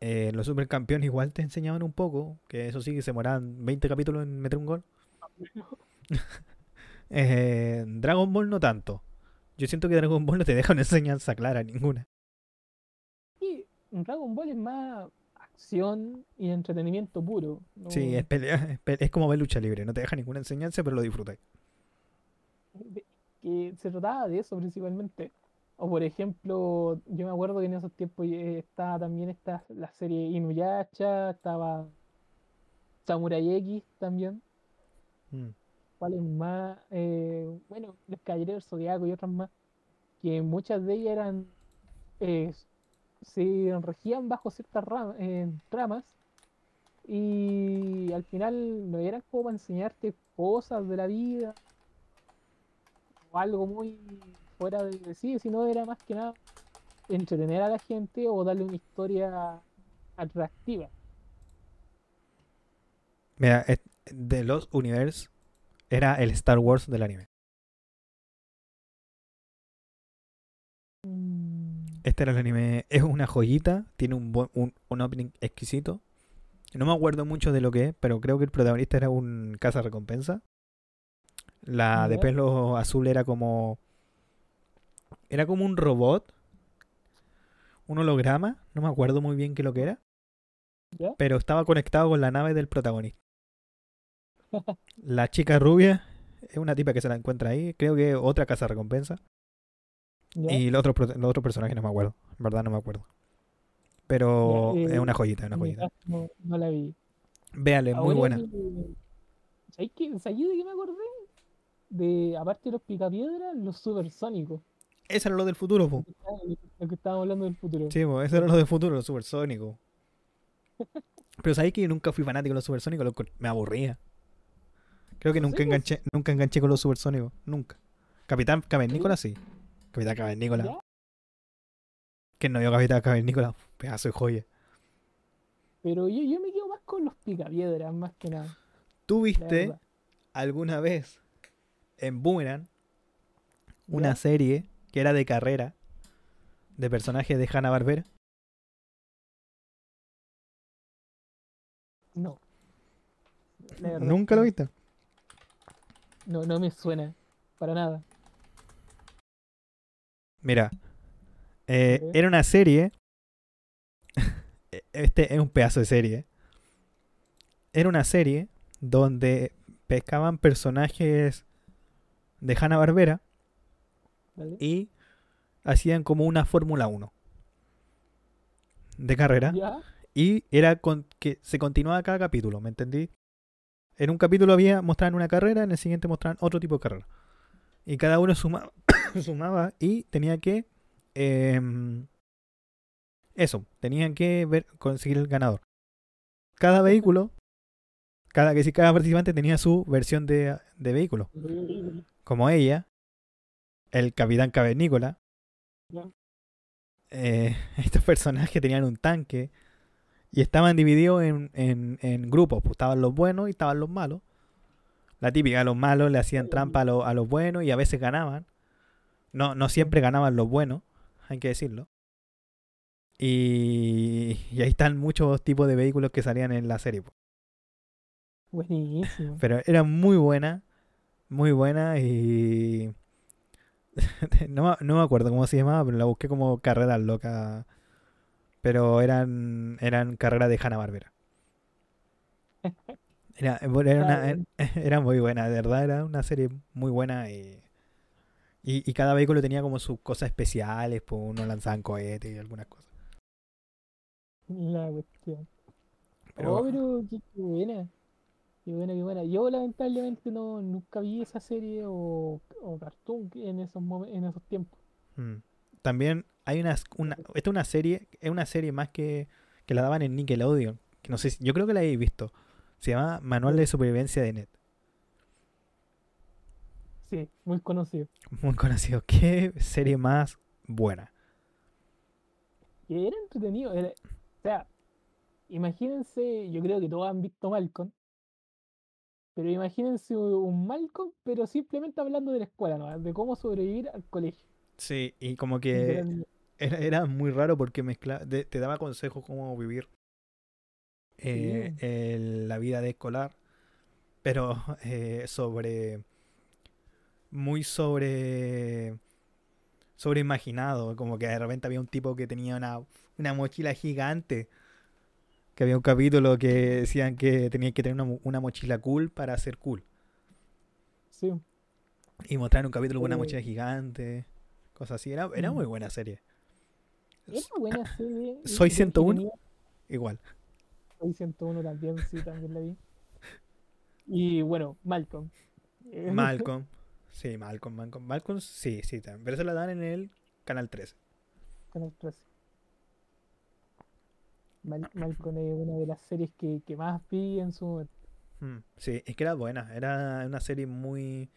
eh, los supercampeones igual te enseñaban un poco, que eso sí, que se demoraban 20 capítulos en meter un gol. Eh, Dragon Ball no tanto. Yo siento que Dragon Ball no te deja una enseñanza clara ninguna. Y Dragon Ball es más acción y entretenimiento puro. no- Sí, es, pelea, es, como ver lucha libre, no te deja ninguna enseñanza, pero lo disfrutas. que se trataba de eso principalmente. O por ejemplo, yo me acuerdo que en esos tiempos eh, estaba también esta, la serie Inuyasha, estaba Samurai X también. Mm. ¿Cuáles más? Eh, bueno, Los Caballeros del Zodiaco y otras más, que muchas de ellas eran eh, se regían bajo ciertas ram- eh, tramas y al final no eran como para enseñarte cosas de la vida o algo muy fuera de, sí, sino era más que nada entretener a la gente o darle una historia atractiva. Mira, de los Universe era el Star Wars del anime. Mm, Este era el anime, es una joyita, tiene un, buen, un, un opening exquisito. No me acuerdo mucho de lo que es, pero creo que el protagonista era un caza recompensa. La de pelo azul era como. Era como un robot. Un holograma. No me acuerdo muy bien qué lo que era. Pero estaba conectado con la nave del protagonista. La chica rubia es una tipa que se la encuentra ahí. Creo que otra casa recompensa. ¿ya? Y los otros, los otros personajes no me acuerdo. En verdad no me acuerdo. Pero Ya, es eh, una joyita, es una joyita. No, no la vi. Véale, muy buena. que- ¿Sabes qué? ¿Sabes de qué me acordé? De, aparte de los picapiedras, los supersónicos. Eso era lo del futuro, po. Lo que estábamos hablando del futuro. Sí, po, eso era lo del futuro, los supersónicos. Pero sabéis que yo nunca fui fanático de los supersónicos, me aburría. Creo que ¿En nunca enganché, nunca enganché con los supersónicos, nunca. Capitán Cavernícola sí. Capitán Cavernícola. Que no vio Capitán Cavernícola, pedazo de joya. Pero yo, yo me quedo más con los picapiedras, más que nada. ¿Tú la viste verdad. alguna vez en Boomerang una ¿Ya? serie que era de carrera de personajes de Hanna Barbera? No. ¿Nunca lo viste? No, no me suena. Para nada. Mira, eh, era una serie. este es un pedazo de serie. Era una serie donde pescaban personajes de Hanna Barbera ¿Vale? y hacían como una Fórmula 1 de carrera. ¿Ya? Y era con que se continuaba cada capítulo, ¿me entendí? En un capítulo había mostraban una carrera, en el siguiente mostraban otro tipo de carrera. Y cada uno suma- sumaba y tenía que em, eso, tenían que ver, conseguir el ganador. Cada vehículo, cada que si cada participante tenía su versión de, de vehículo. Como ella, el capitán cavernícola. Eh, estos personajes tenían un tanque y estaban divididos en, en, en grupos. Pues estaban los buenos y estaban los malos. La típica, los malos le hacían trampa a, lo- a los buenos y a veces ganaban. No, no siempre ganaban los buenos, hay que decirlo. Y, y ahí están muchos tipos de vehículos que salían en la serie. po. Buenísimo. Pero era muy buena, muy buena y... no, me- no me acuerdo cómo se llamaba, pero la busqué como carreras locas. Pero eran, eran carreras de Hanna Barbera. Era, bueno, era, una- era muy buena, de verdad, era una serie muy buena y, y, y cada vehículo tenía como sus cosas especiales, pues uno lanzaban cohetes y algunas cosas. La cuestión. Pero- oh, pero qué, qué buena. Qué buena, qué buena. Yo lamentablemente no nunca vi esa serie o, o cartoon en esos momen- en esos tiempos. Mm. También hay una, una esta es una serie, es una serie más que, que la daban en Nickelodeon, que no sé si, yo creo que la habéis visto. Se llama Manual de Supervivencia de Net. Sí, muy conocido. Muy conocido. Qué serie más buena. Era entretenido. era- o sea, imagínense, yo creo que todos han visto Malcolm. Pero imagínense un Malcolm, pero simplemente hablando de la escuela, ¿no? De cómo sobrevivir al colegio. Sí, y como que era, era muy raro porque mezcla, te daba consejos cómo vivir eh, el- la vida de escolar, pero eh, sobre muy sobre sobre imaginado, como que de repente había un tipo que tenía una, una mochila gigante, que había un capítulo que decían que tenía que tener una, una mochila cool para ser cool, Sí. y mostraron un capítulo con una Eh. mochila gigante, cosas así, era, era Mm. muy buena serie. Era buena serie. y- Soy y- y 101. tenía- Igual. Soy 101 también, sí, también la vi. Y bueno, Malcolm. Malcolm. Sí, Malcolm, Malcolm. Malcolm, sí, sí, también. Pero eso la dan en el canal 13. Canal 13. Mal- Malcolm es una de las series que, que más vi en su momento. Mm, Sí, es que era buena. Era una serie muy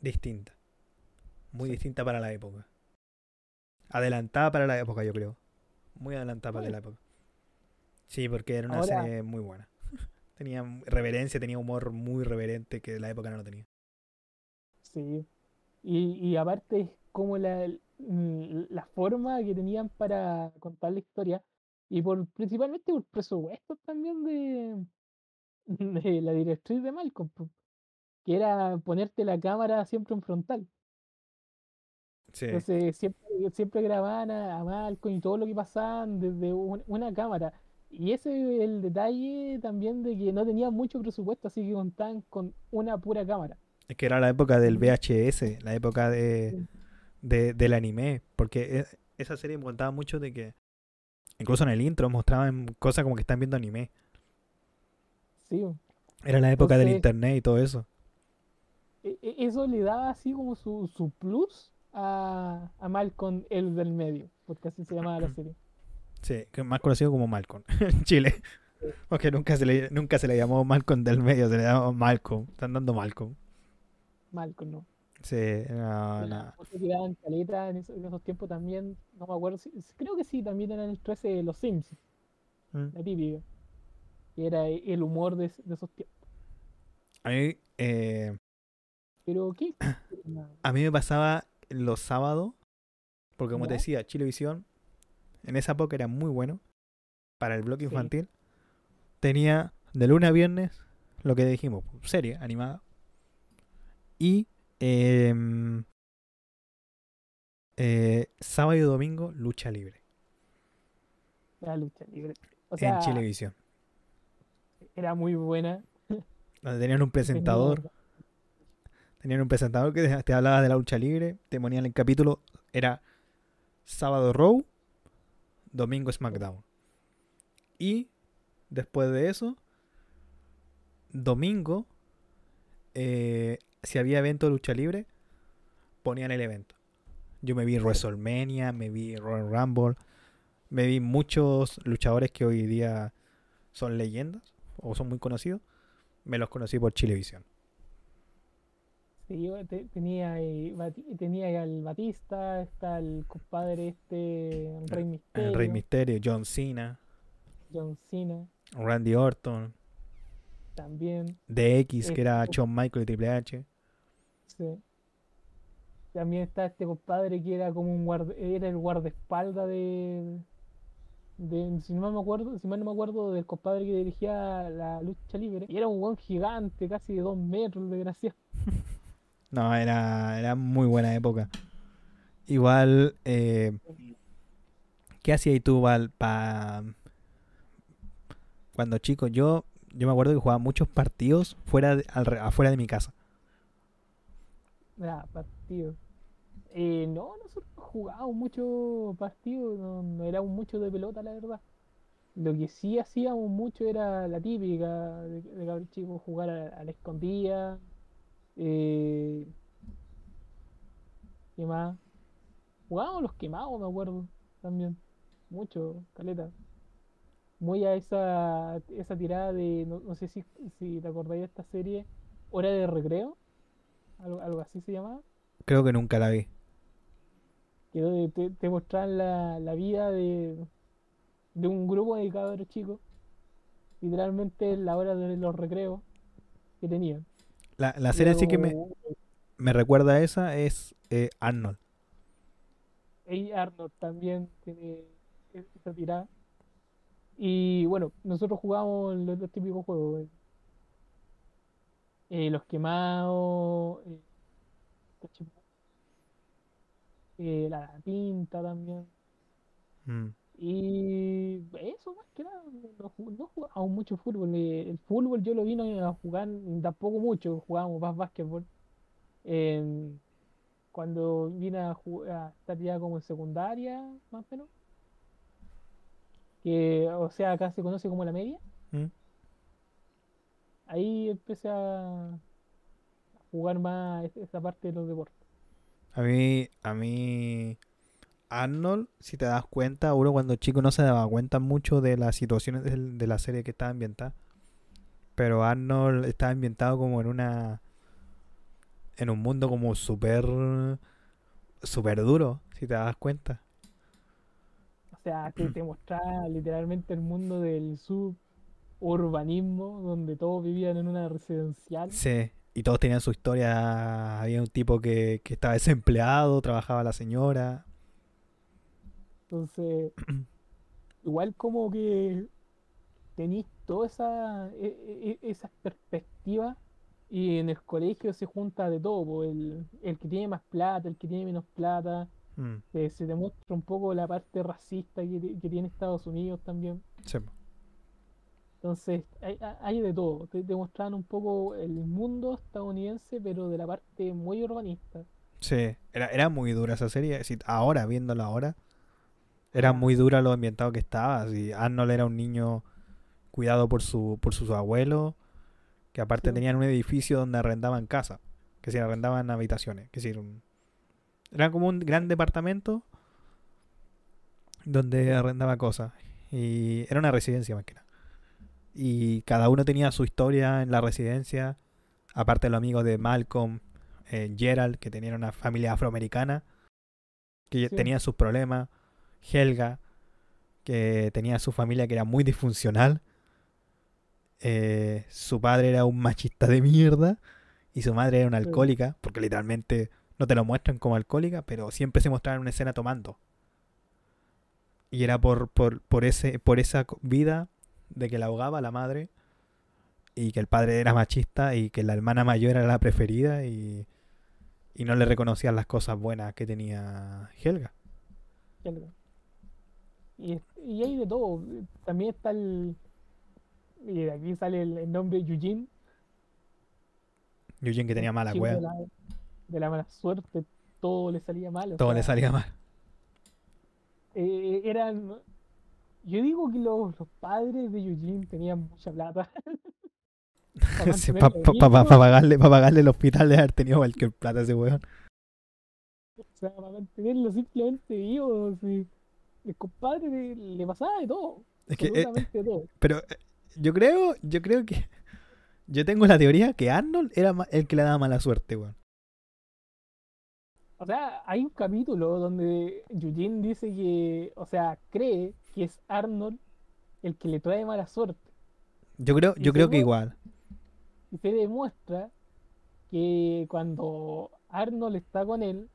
distinta. Muy Sí. distinta para la época. Adelantada para la época, yo creo. Muy adelantada para Sí. la época. Sí, porque era una Ahora- serie muy buena. Tenía reverencia, tenía humor muy reverente que la época no lo tenía. Sí. Y, y aparte es como la, mm, la forma que tenían para contar la historia y por principalmente por presupuesto también de, de la directriz de Malcolm, que era ponerte la cámara siempre en frontal. Sí. Entonces siempre, siempre grababan a, a Malcolm y todo lo que pasaban desde un- una cámara. Y ese es el detalle también de que no tenían mucho presupuesto, así que contaban con una pura cámara. Es que era la época del. VHS, la época de, de- del anime, porque e- esa serie me contaba mucho de que, incluso en el intro mostraban cosas como que están viendo anime. Sí. Era la época del internet y todo eso. e- e- eso le daba así como su, su plus a, a Malcolm el del medio, porque así se llamaba la serie. Sí, que más conocido como Malcolm en Chile. Porque nunca se le, nunca se le llamó Malcolm del medio, se le llamó Malcolm. Están dando Malcolm. Malcolm, ¿no? Sí, no, Y no. Caleta en, eso- en esos tiempos también, no me acuerdo, si- creo que sí, también eran el 13 de los Simpsons, Mm. la típica. Que era el humor de, de esos tiempos. A mí, eh, Pero, ¿qué? a mí me pasaba los sábados, porque como te decía, Chilevisión en esa época era muy bueno para el bloque Sí. infantil. Tenía de lunes a viernes lo que dijimos, serie animada. Y em, eh, sábado y domingo, lucha libre La lucha libre. O en Chilevisión. era muy buena. Donde tenían un presentador, tenían un presentador que te hablaba de la lucha libre, te ponían el capítulo, era sábado Raw, domingo SmackDown. Y después de eso, domingo, eh, si había evento de lucha libre, ponían el evento. Yo me vi WrestleMania, me vi Royal Rumble, me vi muchos luchadores que hoy día son leyendas o son muy conocidos. Me los conocí por Chilevisión. Sí, tenía, ahí Bati- tenía ahí al Batista, está el compadre este, Rey Misterio, El Rey Misterio, John Cena, John Cena, Randy Orton, también. DX, que era Eh, Shawn Michael y Triple H. sí. También está este compadre que era como un guarda, era el guardaespaldas de, de si no me acuerdo, si mal no me acuerdo del compadre que dirigía la lucha libre. Y era un buen gigante, casi de dos metros, desgraciado. No, era, era muy buena época. Igual, eh, ¿qué hacías tú, Val, pa... cuando chico? Yo, yo me acuerdo que jugaba muchos partidos fuera de- alre- afuera de mi casa. Ah, partido. Eh, no, nosotros no jugábamos mucho partido, no, no éramos mucho de pelota, la verdad. Lo que sí hacíamos mucho era la típica de, de chicos, jugar a, a la escondida. Eh, ¿qué más? Jugábamos los quemados, me acuerdo, también. Mucho, caleta. Muy a esa, esa tirada de, no, no sé si, si te acordáis de esta serie, Hora de Recreo, algo, algo así se llamaba, Creo que nunca la vi. que te, te mostraban la, la vida de, de un grupo de cabros chicos, literalmente la hora de los recreos que tenían. La, la serie era sí que me, me recuerda a esa es eh, Arnold. Hey Arnold también tiene e- esa tirada. Y bueno, nosotros jugamos los, los típicos juegos. eh. Eh, los quemados, eh, eh, la pinta también. Mm. Y eso más que nada, no, no jugamos mucho fútbol. eh, El fútbol yo lo vino a jugar tampoco mucho, jugábamos más básquetbol. Cuando vine a, ju- a estar ya como en secundaria, más o menos, que o sea acá se conoce como la media, Mm. ahí empecé a jugar más es- esa parte de los deportes. A mí, a mí, Arnold, si te das cuenta, uno cuando chico no se daba cuenta mucho de las situaciones de, la serie que estaba ambientada. Pero Arnold estaba ambientado como en una, en un mundo como súper, súper duro, si te das cuenta. O sea, te, te mostraba literalmente el mundo del suburbanismo, donde todos vivían en una residencial. Sí, y todos tenían su historia. Había un tipo que, que estaba desempleado, trabajaba la señora. Entonces, igual como que tenéis toda esa, e- e- esa perspectiva y en el colegio se junta de todo, el, el que tiene más plata, el que tiene menos plata, Mm, eh, se demuestra un poco la parte racista que, ti- que tiene Estados Unidos también. sí. Entonces, hay, hay- de todo, te, mostraban un poco el mundo estadounidense, pero de la parte muy urbanista. Sí, era, era muy dura esa serie. Si- ahora, viéndola ahora, era muy dura lo ambientado que estaba. Si Arnold era un niño cuidado por su, por sus abuelos, que aparte Sí. tenían un edificio donde arrendaban casa, que se arrendaban habitaciones, que decir, era como un gran departamento donde arrendaba cosas. Y era una residencia más que nada. Y cada uno tenía su historia en la residencia. Aparte los amigos de Malcolm, eh, Gerald, que tenían una familia afroamericana, que Sí. tenían sus problemas. Helga, que tenía su familia que era muy disfuncional. Eh, su padre era un machista de mierda. Y su madre era una alcohólica, porque literalmente no te lo muestran como alcohólica, pero siempre se mostraba en una escena tomando. Y era por, por, por, ese, por esa vida de que la ahogaba la madre y que el padre era machista y que la hermana mayor era la preferida y, y no le reconocían las cosas buenas que tenía Helga. Helga. Y, y hay de todo. También está el. Y de aquí sale el, el nombre Eugene. Eugene que tenía mala wea, De la, de la mala suerte, todo le salía mal. todo le salía mal. eh, eran. Yo digo que los, los padres de Eugene tenían mucha plata. Para Sí, pa pagarle, pa pagarle el hospital de haber tenido cualquier plata ese weón. O sea, para mantenerlo simplemente vivo. sí. El compadre le, le pasaba de todo. Es que, eh, todo. pero eh, yo creo, yo creo que yo tengo la teoría que Arnold era el que le daba mala suerte, weón. O sea, hay un capítulo donde Eugene dice que, o sea, cree que es Arnold el que le trae mala suerte. Yo creo, Y yo creo que igual. Y se demuestra que cuando Arnold está con él,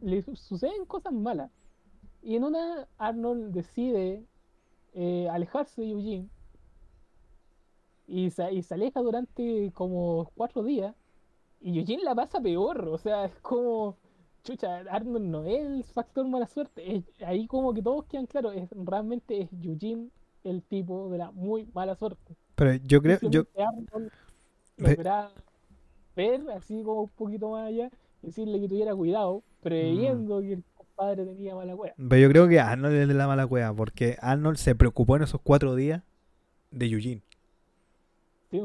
le su- suceden cosas malas. Y en una, Arnold decide eh, alejarse de Eugene y se, y se aleja durante como cuatro días. Y Eugene la pasa peor, o sea, es como, chucha, Arnold no es el factor mala suerte. es- ahí como que todos quedan claros, es, realmente es Eugene el tipo de la muy mala suerte. Pero yo creo, yo, Arnold lograba ver así como un poquito más allá, decirle que tuviera cuidado, preveyendo que el compadre tenía mala pero yo creo que Arnold es de la mala cueva, porque Arnold se preocupó en esos cuatro días de Eugene. Sí,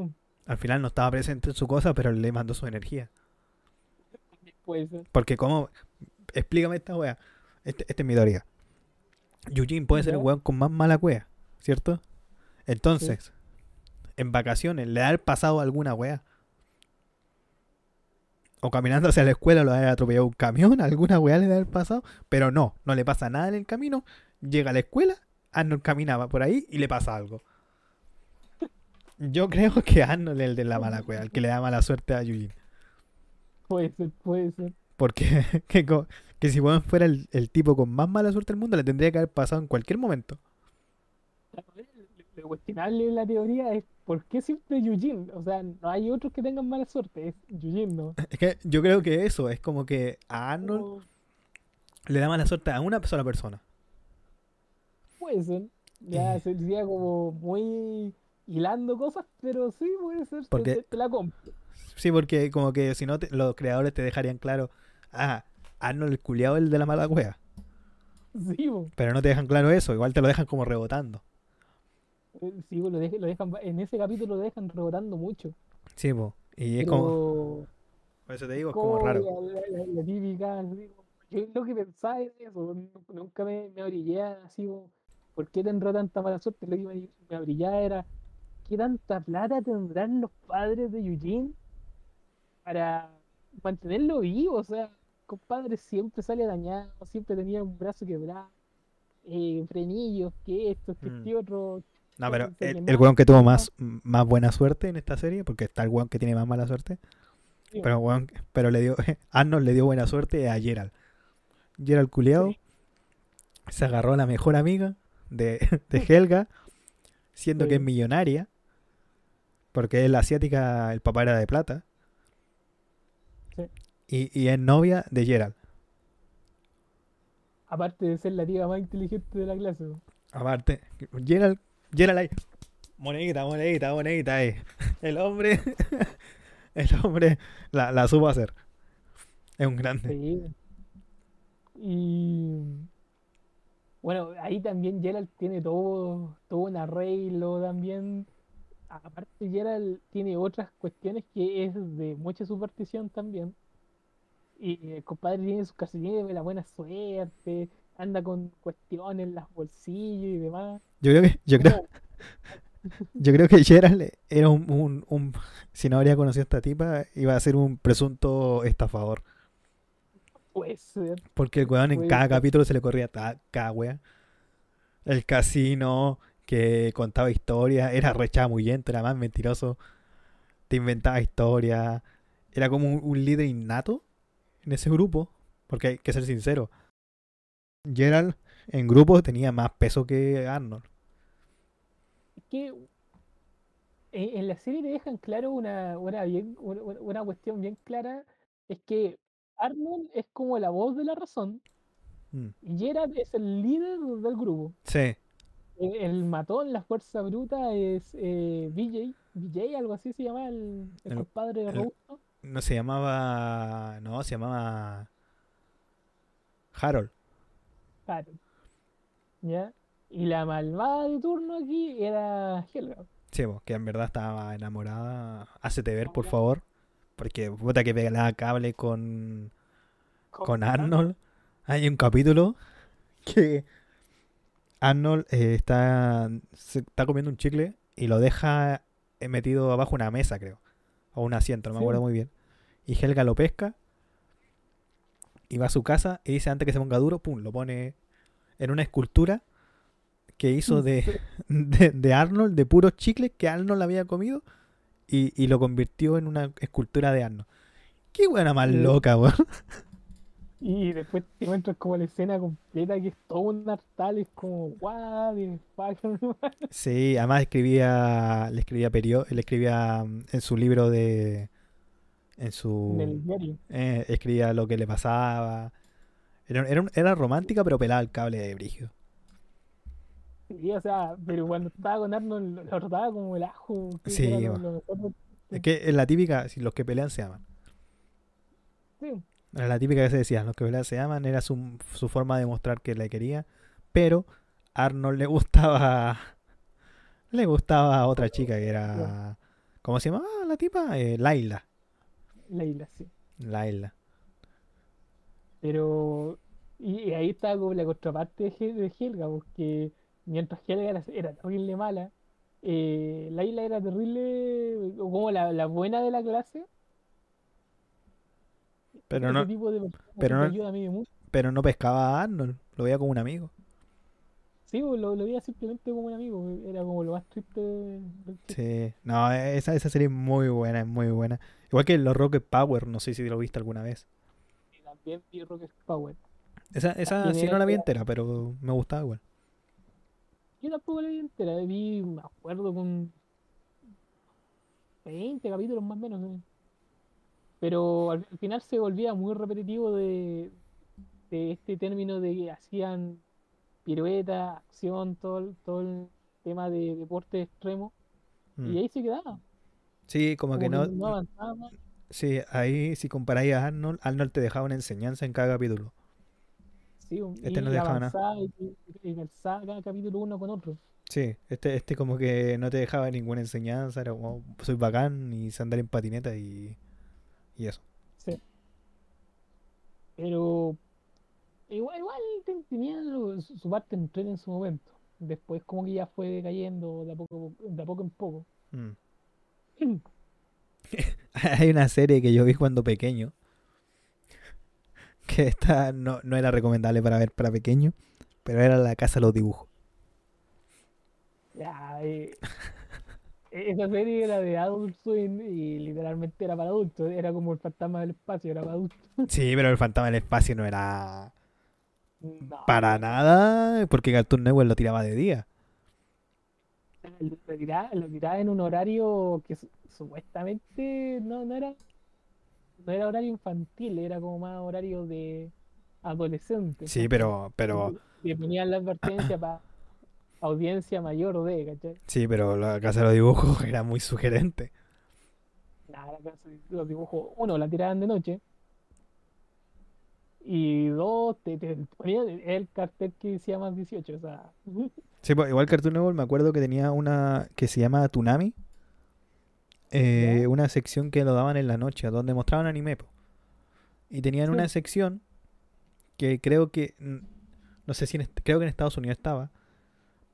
Al final no estaba presente en su cosa, pero le mandó su energía. puede ser. Porque como explícame esta wea. Este, esta es mi teoría. Eugene puede ser el weón con más mala cueva, ¿cierto? Entonces, en vacaciones, ¿le ha pasado alguna wea? O caminando hacia la escuela lo ha atropellado un camión, alguna weá le ha haber pasado, pero no, no le pasa nada en el camino, llega a la escuela, Arnold caminaba por ahí y le pasa algo. Yo creo que Arnold es el de la mala cueva, el que le da mala suerte a Eugene. Puede ser, puede ser. Porque que, que si weón fuera el, el tipo con más mala suerte del mundo, le tendría que haber pasado en cualquier momento. Lo cuestionable de la teoría es por qué siempre Eugene. O sea, no hay otros que tengan mala suerte, es Eugene, ¿no? Es que yo creo que eso es como que a Arnold le da mala suerte a una sola persona. Puede ser. Ya Eh. sería como muy hilando cosas, pero sí puede ser. Porque- te, te la compro. Sí, porque como que si no, te- los creadores te dejarían claro, ah, Arnold el culiado el de la mala cueva. Sí, po. Pero no te dejan claro eso, igual te lo dejan como rebotando. Eh, sí, po, lo, dejan, lo dejan, en ese capítulo lo dejan rebotando mucho. Sí, po. Y es pero como, por eso te digo, es como como raro. La, la- la- típica, yo lo que pensaba es eso, nu- nunca me, me orillé así como, ¿por qué tendrá tanta mala suerte? Lo que me, me orillaba era, ¿qué tanta plata tendrán los padres de Eugene para mantenerlo vivo? O sea, compadre siempre sale dañado, siempre tenía un brazo quebrado, eh, frenillos, que esto, que Mm. este otro. No, pero el, el weón que tuvo más, más buena suerte en esta serie, porque está el weón que tiene más mala suerte, Sí, pero, weón- pero le dio, Arnold le dio buena suerte a Gerald. Gerald culiao Sí. se agarró a la mejor amiga de, de Helga, siendo que es millonaria, porque es la asiática, el papá era de plata, Sí. y, y es novia de Gerald. Aparte de ser la tía más inteligente de la clase. Aparte, Gerald, Gerald ahí. Monedita, monedita, monedita ahí. El hombre, el hombre la, la supo hacer. Es un grande. Sí. Y bueno, ahí también Gerald tiene todo, todo un arreglo también. Aparte Gerald tiene otras cuestiones que es de mucha superstición también. Y el compadre tiene sus calcetines de la buena suerte, anda con cuestiones en los bolsillos y demás. Yo creo que, yo creo, yo creo que Gerald era un, un, un- si no habría conocido a esta tipa, iba a ser un presunto estafador. puede ser. Porque el weón en Puede cada ser. capítulo se le corría ta- cada wea. El casino, que contaba historias, era re chamuyento, era más mentiroso. Te inventaba historias. Era como un, un líder innato en ese grupo. Porque hay que ser sincero. Gerald en grupo tenía más peso que Arnold. Es que en, en la serie te dejan claro una, una, bien, cuestión bien clara, es que Arnold es como la voz de la razón Mm. y Gerard es el líder del grupo. Sí, El, el matón, la fuerza bruta es eh, BJ, BJ, algo así se llama el, el El- compadre de Robusto. no se llamaba. No, se llamaba. Harold. Claro. ¿Ya? Y la malvada de turno aquí era Helga. Sí, que en verdad estaba enamorada. Hácete ver, por favor. Porque puta que pegaba cable con, con Arnold. Hay un capítulo que Arnold eh, está, se está comiendo un chicle y lo deja eh, metido abajo una mesa, creo. O un asiento, no me Sí. acuerdo muy bien. Y Helga lo pesca y va a su casa y dice antes que se ponga duro, pum, lo pone en una escultura que hizo de, de, de Arnold, de puros chicles que Arnold había comido y, y lo convirtió en una escultura de Arnold. Qué buena más loca, weón. Y después te encuentras como la escena completa que es todo un hartal, es como, fuck?" Sí, además escribía, le escribía perio, le escribía mm, en su libro de, en su, en el diario. eh, escribía lo que le pasaba. Era, era, era romántica pero pelaba el cable de brígido. Sí, o sea, pero cuando estaba con Arnold lo, trataba como el ajo. Sí, lo- lo mejor Es que es la típica, si los que pelean se aman. sí, Era la típica que se decía, los que pelean se aman, era su, su forma de mostrar que le quería, pero Arnold le gustaba, le gustaba a otra chica que era, ¿cómo se llamaba la tipa? Eh, Laila. Leila, sí. Laila. Pero, y, y ahí está como la contraparte de, Hel- de Helga, porque mientras Helga era, era terrible mala, eh, Layla era terrible, como la, la buena de la clase. Pero Ese no, tipo de personas pero no- ayuda a mí mucho. pero no pescaba a Arnold, lo veía como un amigo. Sí, pues, lo, lo veía simplemente como un amigo, era como lo más triste. Sí, no, esa, esa serie es muy buena, es muy buena. Igual que los Rocket Power, no sé si lo viste alguna vez. Y también vi Rocket Power. Esa, esa sí no la vi era- entera, pero me gustaba igual. Yo tampoco la vi entera, vi, me acuerdo con 20 capítulos más o menos. eh. Pero al, al final se volvía muy repetitivo de, de este término de que hacían pirueta, acción, todo, el- todo el tema de deporte extremo. Mm. Y ahí se quedaba. Sí, como que no, no avanzaba sí, ahí si comparáis a Arnold, Arnold te dejaba una enseñanza en cada capítulo. Sí, Este no y dejaba nada. y, y- calzaba cada capítulo uno con otro. Sí, este, este como que no te dejaba ninguna enseñanza, era como soy bacán y andar en patineta y, y eso. Sí. Pero igual, igual ten- tenía su parte entrete en su momento. Después como que ya fue decayendo de a poco, de a poco en poco. Mm. Hay una serie que yo vi cuando pequeño, que esta no, no era recomendable para ver para pequeño, pero era La Casa de los Dibujos. E- esa serie era de Adult Swim y literalmente era para adultos. Era como el fantasma del espacio, era para adultos. Sí, pero el fantasma del espacio no era No, para nada, porque Cartoon Network lo tiraba de día. Lo tiraba, lo tiraba en un horario que su- supuestamente no, no era no era horario infantil, era como más horario de adolescente. Sí, pero, pero, Le ponían la advertencia para audiencia mayor de, ¿cachai? sí, pero La Casa de los Dibujos era muy sugerente. Nada, la casa de los dibujos, uno, la tiraban de noche. Y dos, te, te ponían el cartel que decía más 18, o sea. Sí, pues, igual Cartoon Network me acuerdo que tenía una que se llama Toonami. eh, Ya. una sección que lo daban en la noche, donde mostraban anime. po. Y tenían Sí. una sección que creo que, no sé si en, creo que en Estados Unidos estaba,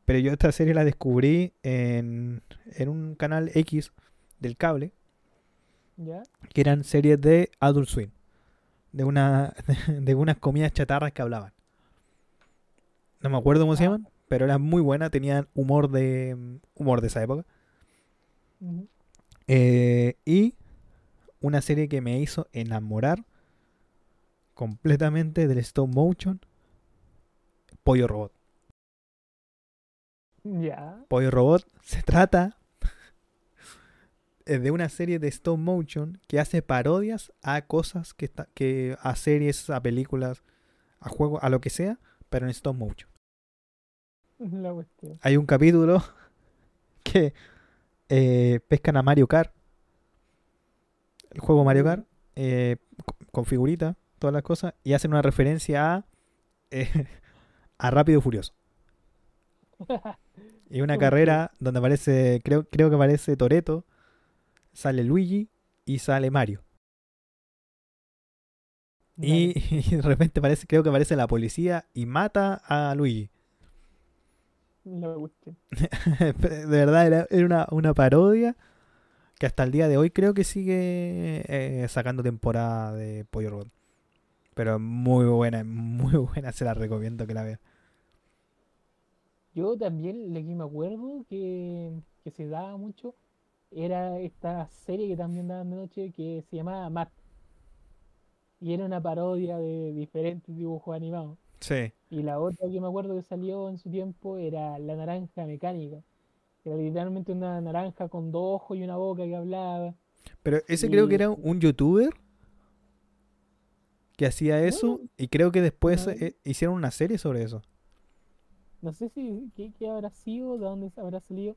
pero yo esta serie la descubrí en, en un canal X del cable, ¿Ya? que eran series de Adult Swim, de una de unas comidas chatarras que hablaban. No me acuerdo cómo se Ah. llaman, pero eran muy buenas, tenían humor de humor de esa época. Eh, y una serie que me hizo enamorar completamente del stop motion, Pollo Robot. Ya. Pollo Robot se trata de una serie de stop motion que hace parodias a cosas que está, que a series, a películas, a juegos, a lo que sea, pero en stop motion. La cuestión. Hay un capítulo que eh, pescan a Mario Kart, el juego Mario Kart, eh, co- con figuritas, todas las cosas, y hacen una referencia a, eh, a Rápido y Furioso. Y una carrera donde aparece, creo, creo que aparece Toreto, sale Luigi y sale Mario. Y, y de repente parece, creo que aparece la policía y mata a Luigi. La cuestión. de verdad, era, era una, una parodia que hasta el día de hoy creo que sigue eh, sacando temporada de Pollo Robot. Pero es muy buena, muy buena, se la recomiendo que la vean. Yo también, lo que me acuerdo que, que se daba mucho era esta serie que también daban de noche que se llamaba Matt. Y era una parodia de diferentes dibujos animados. Sí. Y la otra que me acuerdo que salió en su tiempo era La Naranja Mecánica. Era literalmente una naranja con dos ojos y una boca que hablaba. Pero ese creo que era un youtuber que hacía eso y creo que después no. eh, hicieron una serie sobre eso. No sé si qué, qué habrá sido, de dónde habrá salido.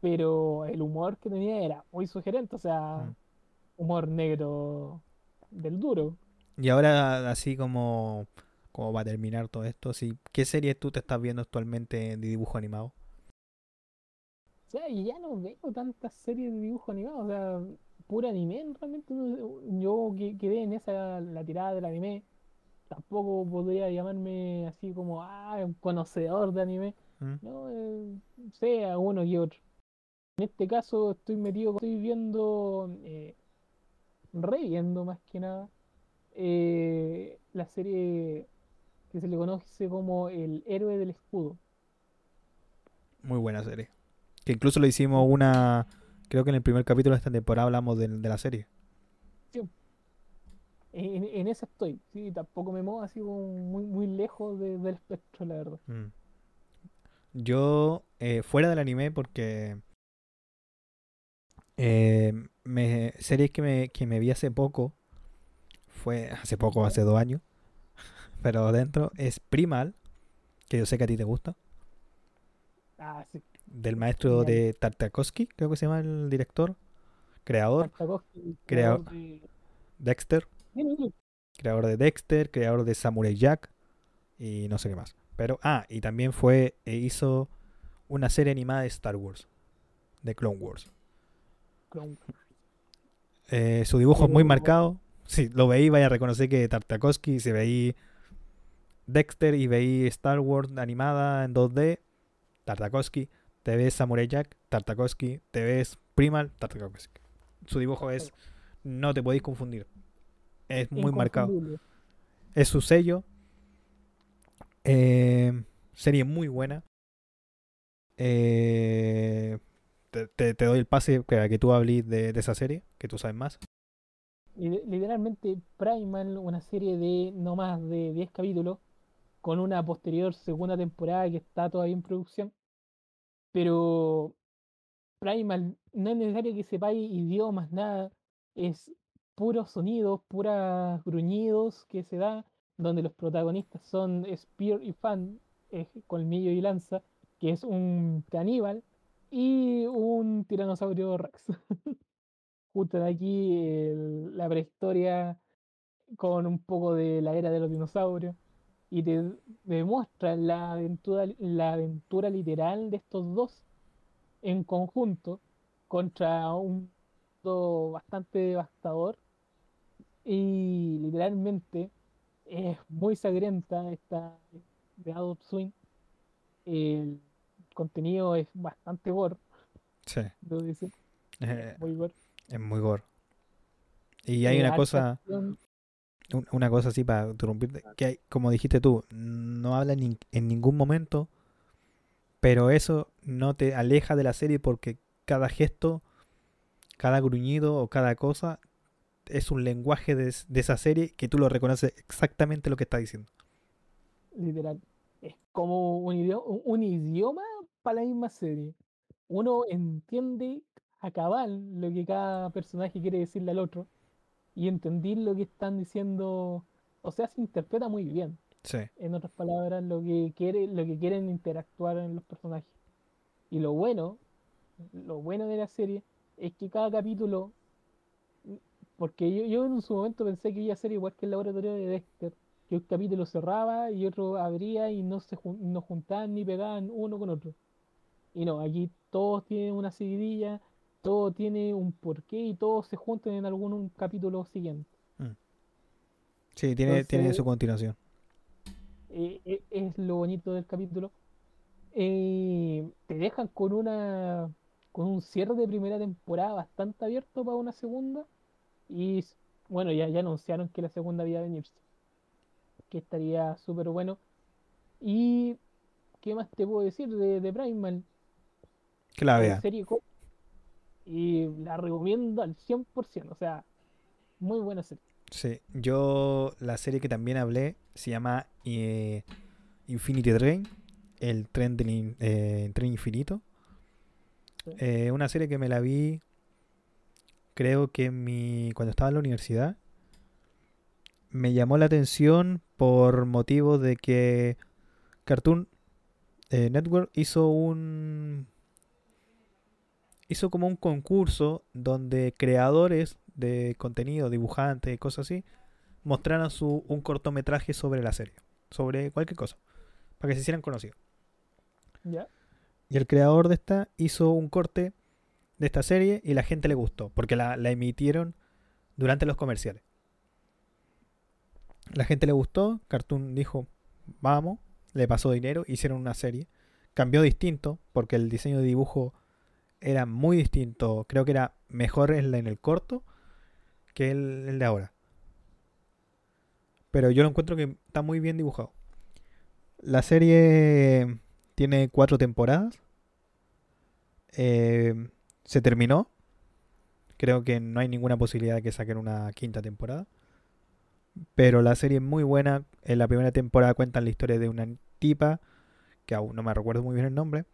Pero el humor que tenía era muy sugerente. O sea, Mm. humor negro del duro. Y ahora así como, como va a terminar todo esto, sí, ¿qué serie tú te estás viendo actualmente de dibujo animado? O sea, ya no veo tantas series de dibujo animado, o sea, pura anime realmente. Yo que- quedé en esa, la tirada del anime, tampoco podría llamarme así como, ah, un conocedor de anime. ¿Mm? No, eh, sé a uno y otro. En este caso estoy metido, estoy viendo, eh, reviendo más que nada, eh, la serie que se le conoce como El Héroe del Escudo. Muy buena serie. Que incluso lo hicimos una. Creo que en el primer capítulo de esta temporada hablamos de, de la serie. En, en esa estoy, sí, tampoco me muevo así como muy, muy lejos de- del espectro, la verdad. Mm. Yo, eh, fuera del anime, porque. eh, me, series que me, que me vi hace poco. Fue hace poco, hace dos años. Pero dentro es Primal, que yo sé que a ti te gusta. Ah, sí, Del maestro de Tartakovsky, creo que se llama el director. Creador. Tartakovsky, Creador. de- Dexter. Creador de Dexter, creador de Samurai Jack y no sé qué más. Pero, ah, y también fue, e hizo una serie animada de Star Wars, de Clone Wars. Clone- Eh, su dibujo es muy marcado. Si lo veí, vaya a reconocer que Tartakovsky, si veí Dexter y veí Star Wars animada en 2D, Tartakovsky, te ves Samurai Jack, Tartakovsky, te ves Primal, Tartakovsky. Su dibujo es, no te podéis confundir. Es muy marcado. Es su sello. Eh, serie muy buena. Eh, te, te- te doy el pase para que tú hables de, de esa serie, que tú sabes más. Li- Literalmente Primal, una serie de no más de 10 capítulos, con una posterior segunda temporada que está todavía en producción. Pero Primal, no es necesario que sepáis idiomas, nada. Es puros sonidos, puras gruñidos que se da, donde los protagonistas son Spear y Fan, eh, Colmillo y Lanza, que es un caníbal, y un tiranosaurio Rex. Justo de aquí la prehistoria con un poco de la era de los dinosaurios. Y te demuestra la aventura, la aventura literal de estos dos en conjunto contra un mundo bastante devastador. Y literalmente es muy sangrienta esta de Adult Swim. El contenido es bastante gore, Sí. debo decir, Eh, muy gore. es muy gore. Y hay Eh, una cosa, una cosa así para interrumpirte, que hay, como dijiste tú, no habla ni- en ningún momento, pero eso no te aleja de la serie porque cada gesto, cada gruñido o cada cosa es un lenguaje de esa serie que tú lo reconoces exactamente lo que está diciendo. literal. Es como un idioma, un idioma para la misma serie. Uno entiende a cabal lo que cada personaje quiere decirle al otro y entender lo que están diciendo, o sea, se interpreta muy bien. Sí, En otras palabras, lo que quiere, lo que quieren interactuar en los personajes. Y lo bueno, lo bueno de la serie es que cada capítulo, porque yo, yo en su momento pensé que iba a ser igual que el laboratorio de Dexter, que un capítulo cerraba y otro abría y no se no juntaban ni pegaban uno con otro. Y no, aquí todos tienen una seguidilla, todo tiene un porqué y todos se juntan en algún un capítulo siguiente. sí, tiene, tiene su continuación. eh, eh, es lo bonito del capítulo. Eh, te dejan con una con un cierre de primera temporada bastante abierto para una segunda. Y bueno, ya, ya anunciaron que la segunda había venirse. Que estaría súper bueno. Y ¿qué más te puedo decir de, de Primal? Que la vea. serie co- y la recomiendo al 100%. O sea, muy buena serie. Sí, yo la serie que también hablé se llama eh, Infinity Train, el tren del eh, tren infinito. Sí. Eh, una serie que me la vi, creo que en mi cuando estaba en la universidad. Me llamó la atención por motivo de que Cartoon Network hizo un hizo como un concurso donde creadores de contenido, dibujantes y cosas así, mostraran su, un cortometraje sobre la serie, sobre cualquier cosa, para que se hicieran conocidos. ¿Ya? Y el creador de esta hizo un corte de esta serie y la gente le gustó, porque la, la emitieron durante los comerciales. La gente le gustó, Cartoon dijo, vamos, le pasó dinero, hicieron una serie. Cambió distinto, porque el diseño de dibujo era muy distinto. Creo que era mejor en, el corto que el, el de ahora. Pero yo lo encuentro que está muy bien dibujado. La serie tiene cuatro temporadas. Eh, se terminó. Creo que no hay ninguna posibilidad de que saquen una quinta temporada. Pero la serie es muy buena. En la primera temporada cuentan la historia de una tipa, que aún no me recuerdo muy bien el nombre,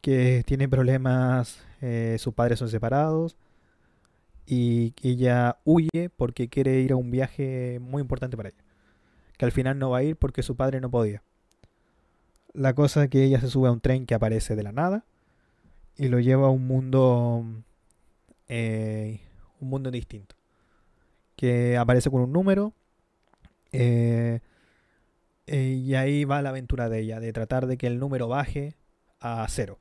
que tiene problemas, eh, sus padres son separados y ella huye porque quiere ir a un viaje muy importante para ella. Que al final no va a ir porque su padre no podía. La cosa es que ella se sube a un tren que aparece de la nada y lo lleva a un mundo eh, un mundo distinto que aparece con un número eh, y ahí va la aventura de ella de tratar de que el número baje a cero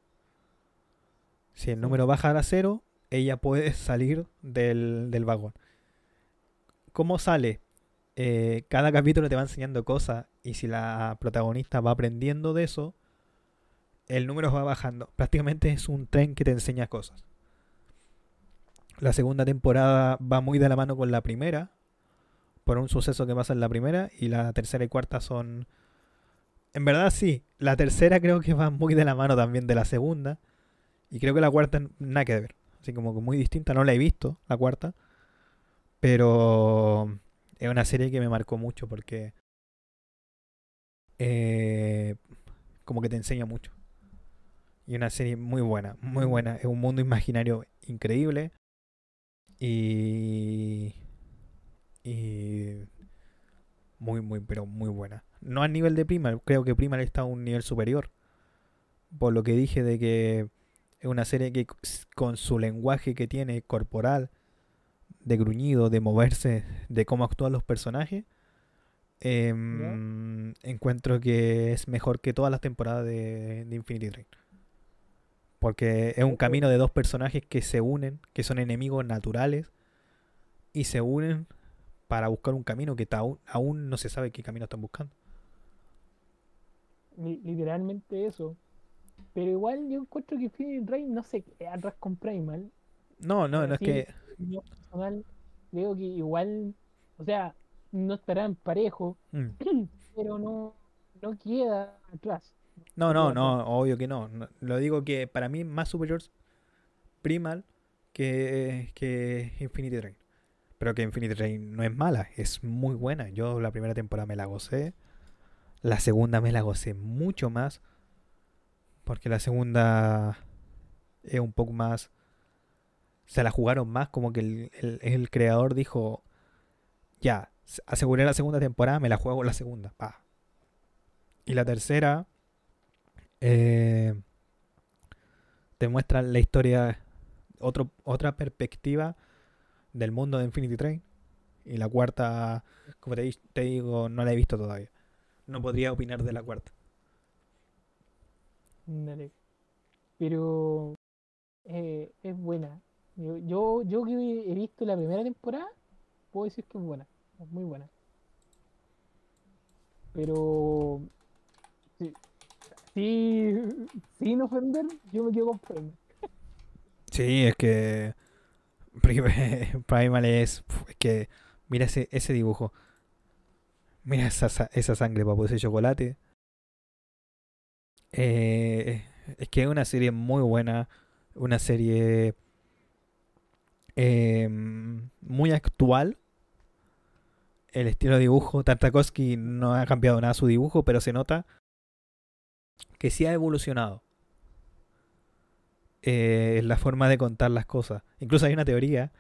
si el número baja a cero ella puede salir del, del vagón ¿cómo sale? Eh, cada capítulo te va enseñando cosas y si la protagonista va aprendiendo de eso el número va bajando. Prácticamente es un tren que te enseña cosas. La segunda temporada va muy de la mano con la primera, por un suceso que pasa en la primera, y la tercera y cuarta son... En verdad sí, la tercera creo que va muy de la mano también de la segunda, y creo que la cuarta nada que ver. Así como que muy distinta, no la he visto, la cuarta, pero es una serie que me marcó mucho porque... Eh, como que te enseña mucho. Y una serie muy buena, muy buena. Es un mundo imaginario increíble. Y. Y. Muy, muy, pero muy buena. No al nivel de Primal, creo que Primal está a un nivel superior. Por lo que dije de que es una serie que con su lenguaje que tiene corporal, de gruñido, de moverse, de cómo actúan los personajes, em, encuentro que es mejor que todas las temporadas de, de Infinity Train. Porque es un camino de dos personajes que se unen, que son enemigos naturales, y se unen para buscar un camino que aún, aún no se sabe qué camino están buscando. Literalmente eso. Pero igual yo encuentro que Infinity Rain no se queda atrás con Primal. No, no, no es que. Yo personal digo que igual, o sea, no estarán parejo, Mm. pero no, no queda atrás. No, no, no, obvio que no. No, Lo digo que para mí más superior Primal que, que Infinity Train. Pero que Infinity Train no es mala, es muy buena. Yo la primera temporada me la gocé. La segunda me la gocé mucho más. Porque la segunda es un poco más... Se la jugaron más como que el, el- creador dijo, ya, aseguré la segunda temporada, me la juego la segunda. Y la tercera eh, te muestra la historia, otro, otra perspectiva del mundo de Infinity Train. Y la cuarta, como te digo, no la he visto todavía. No podría opinar de la cuarta. Dale. Pero eh, es buena. Yo, yo, yo que he visto la primera temporada, puedo decir que es buena. Es muy buena. Pero sí, sí, sin ofender, yo me quedo con Primal. Sí, es que Prim- Primal es, es que mira ese, ese dibujo. Mira esa, sa- esa sangre para ese chocolate. Eh, es que es una serie muy buena, una serie eh, muy actual. El estilo de dibujo, Tartakovsky no ha cambiado nada su dibujo, pero se nota que sí ha evolucionado eh, la forma de contar las cosas. Incluso hay una teoría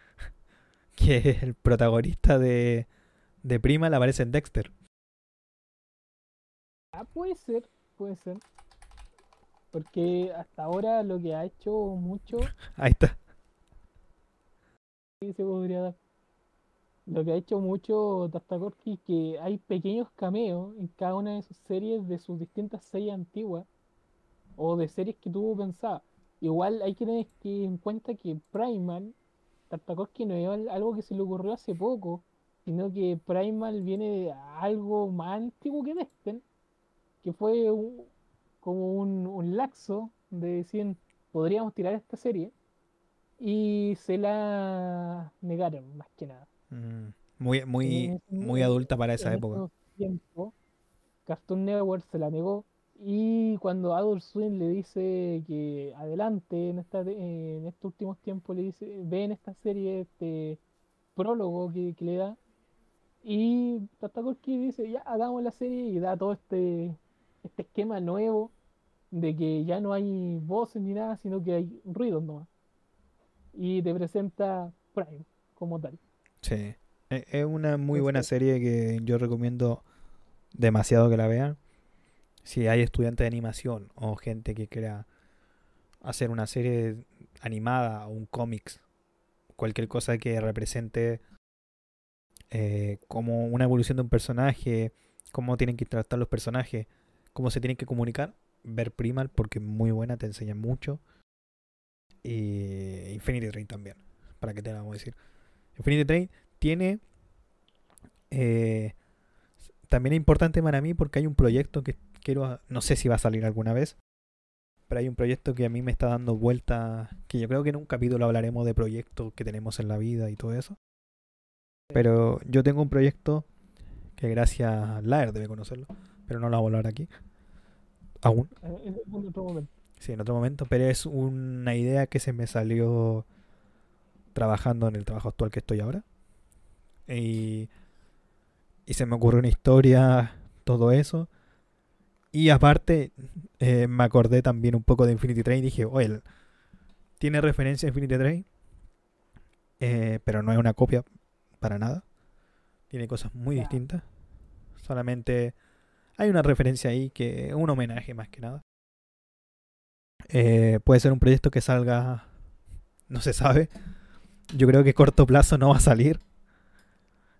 que el protagonista de, de Primal aparece en Dexter. Ah, puede ser, puede ser. Porque hasta ahora lo que ha hecho mucho, Ahí está. sí se podría dar. Lo que ha hecho mucho Tartakovsky es que hay pequeños cameos en cada una de sus series de sus distintas series antiguas o de series que tuvo pensadas. Igual hay que tener en cuenta que Primal, Tartakovsky no es al- algo que se le ocurrió hace poco, sino que Primal viene de algo más antiguo que Destin, que fue un- como un, un laxo de decir, podríamos tirar esta serie, y se la negaron, más que nada. Mm, Muy, muy, En- muy adulta para esa en época. esos tiempos, Cartoon Network se la negó y cuando Adult Swim le dice que adelante en, esta, en estos últimos tiempos le dice ve en esta serie este prólogo que, que le da y Tartakovsky dice ya hagamos la serie y da todo este este esquema nuevo de que ya no hay voces ni nada sino que hay ruidos nomás y te presenta Prime como tal Sí. E- Es una muy Entonces- buena serie que yo recomiendo demasiado que la vean. Si hay estudiantes de animación o gente que quiera hacer una serie animada o un cómics, cualquier cosa que represente eh, como una evolución de un personaje, cómo tienen que tratar los personajes, cómo se tienen que comunicar, ver Primal porque es muy buena, te enseña mucho. Y Infinity Train también, para que te la vamos a decir. Infinity Train tiene. eh, también es importante para mí porque hay un proyecto que quiero. No sé si va a salir alguna vez. Pero hay un proyecto que a mí me está dando vuelta. Que yo creo que en un capítulo hablaremos de proyectos que tenemos en la vida y todo eso. Pero yo tengo un proyecto que gracias a Laer debe conocerlo. Pero no lo voy a hablar aquí. Aún. Es en otro momento Sí, en otro momento, pero es una idea que se me salió trabajando en el trabajo actual que estoy ahora. Y, y se me ocurrió una historia, todo eso. Y aparte, eh, me acordé también un poco de Infinity Train y dije, oye, tiene referencia a Infinity Train, eh, pero no es una copia para nada. Tiene cosas muy distintas. Solamente hay una referencia ahí que es un homenaje más que nada. Eh, puede ser un proyecto que salga, no se sabe. Yo creo que a corto plazo no va a salir.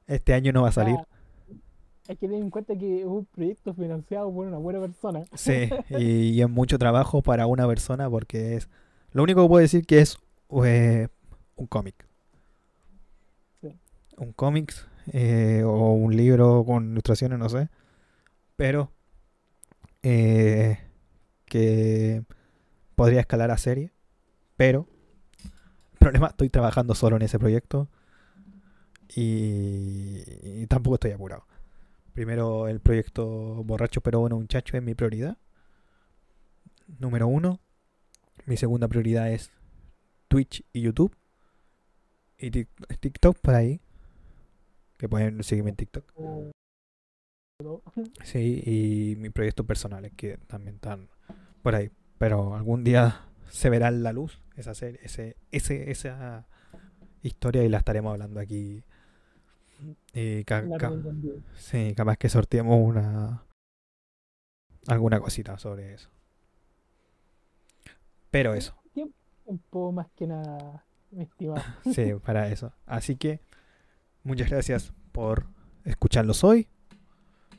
Este año no va a salir. Hay que tener en cuenta que es un proyecto financiado por una buena persona. Sí, y, y es mucho trabajo para una persona porque es... Lo único que puedo decir que es eh, un cómic. Un cómic eh, o un libro con ilustraciones, no sé. Pero eh, que podría escalar a serie. Pero el problema, estoy trabajando solo en ese proyecto y, y tampoco estoy apurado. Primero el proyecto Borracho pero bueno muchacho es mi prioridad. Número uno. Mi segunda prioridad es Twitch y YouTube. Y Tik- TikTok por ahí. Que pueden seguirme en TikTok. Sí, y mis proyectos personales que también están por ahí. Pero algún día se verá la luz esa serie, ese, ese, esa historia y la estaremos hablando aquí. Y ca- sí, capaz que sorteemos una alguna cosita sobre eso. Pero eso, Tiempo más que nada, mi estimado. sí, para eso. Así que muchas gracias por escucharlos hoy.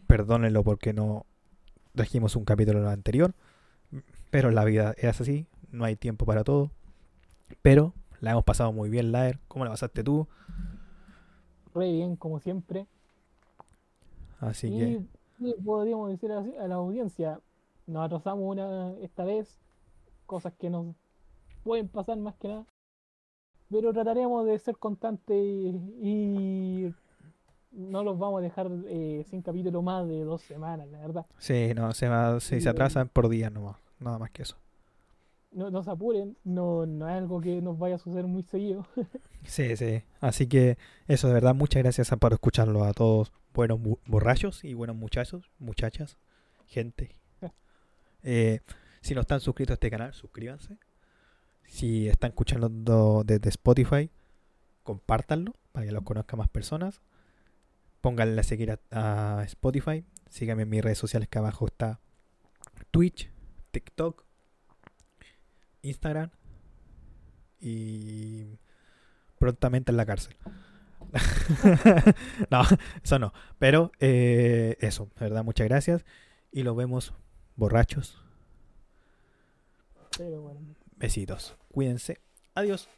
Perdónenlo porque no trajimos un capítulo anterior. Pero la vida es así, no hay tiempo para todo. Pero la hemos pasado muy bien, Laer. ¿Cómo la pasaste tú? Re bien, como siempre. Así y que, podríamos decir así a la audiencia, nos atrasamos una esta vez, cosas que nos pueden pasar más que nada. Pero trataremos de ser constantes y, y no los vamos a dejar eh, sin capítulo más de dos semanas, la verdad. sí, no, se, va, se, se atrasan por día nomás. Nada más que eso. No, no se apuren, no, no es algo que nos vaya a suceder muy seguido. Sí, sí. Así que eso, de verdad, muchas gracias por escucharlo a todos buenos borrachos y buenos muchachos, muchachas, gente. Eh, si no están suscritos a este canal, suscríbanse. Si están escuchando desde Spotify, compártanlo para que los conozcan más personas. Pónganle a seguir a, a Spotify. Síganme en mis redes sociales que abajo está Twitch, TikTok, Instagram y prontamente en la cárcel. no, eso no. Pero eh, eso, de verdad, muchas gracias. Y los vemos borrachos. Pero bueno, Besitos. Cuídense. Adiós.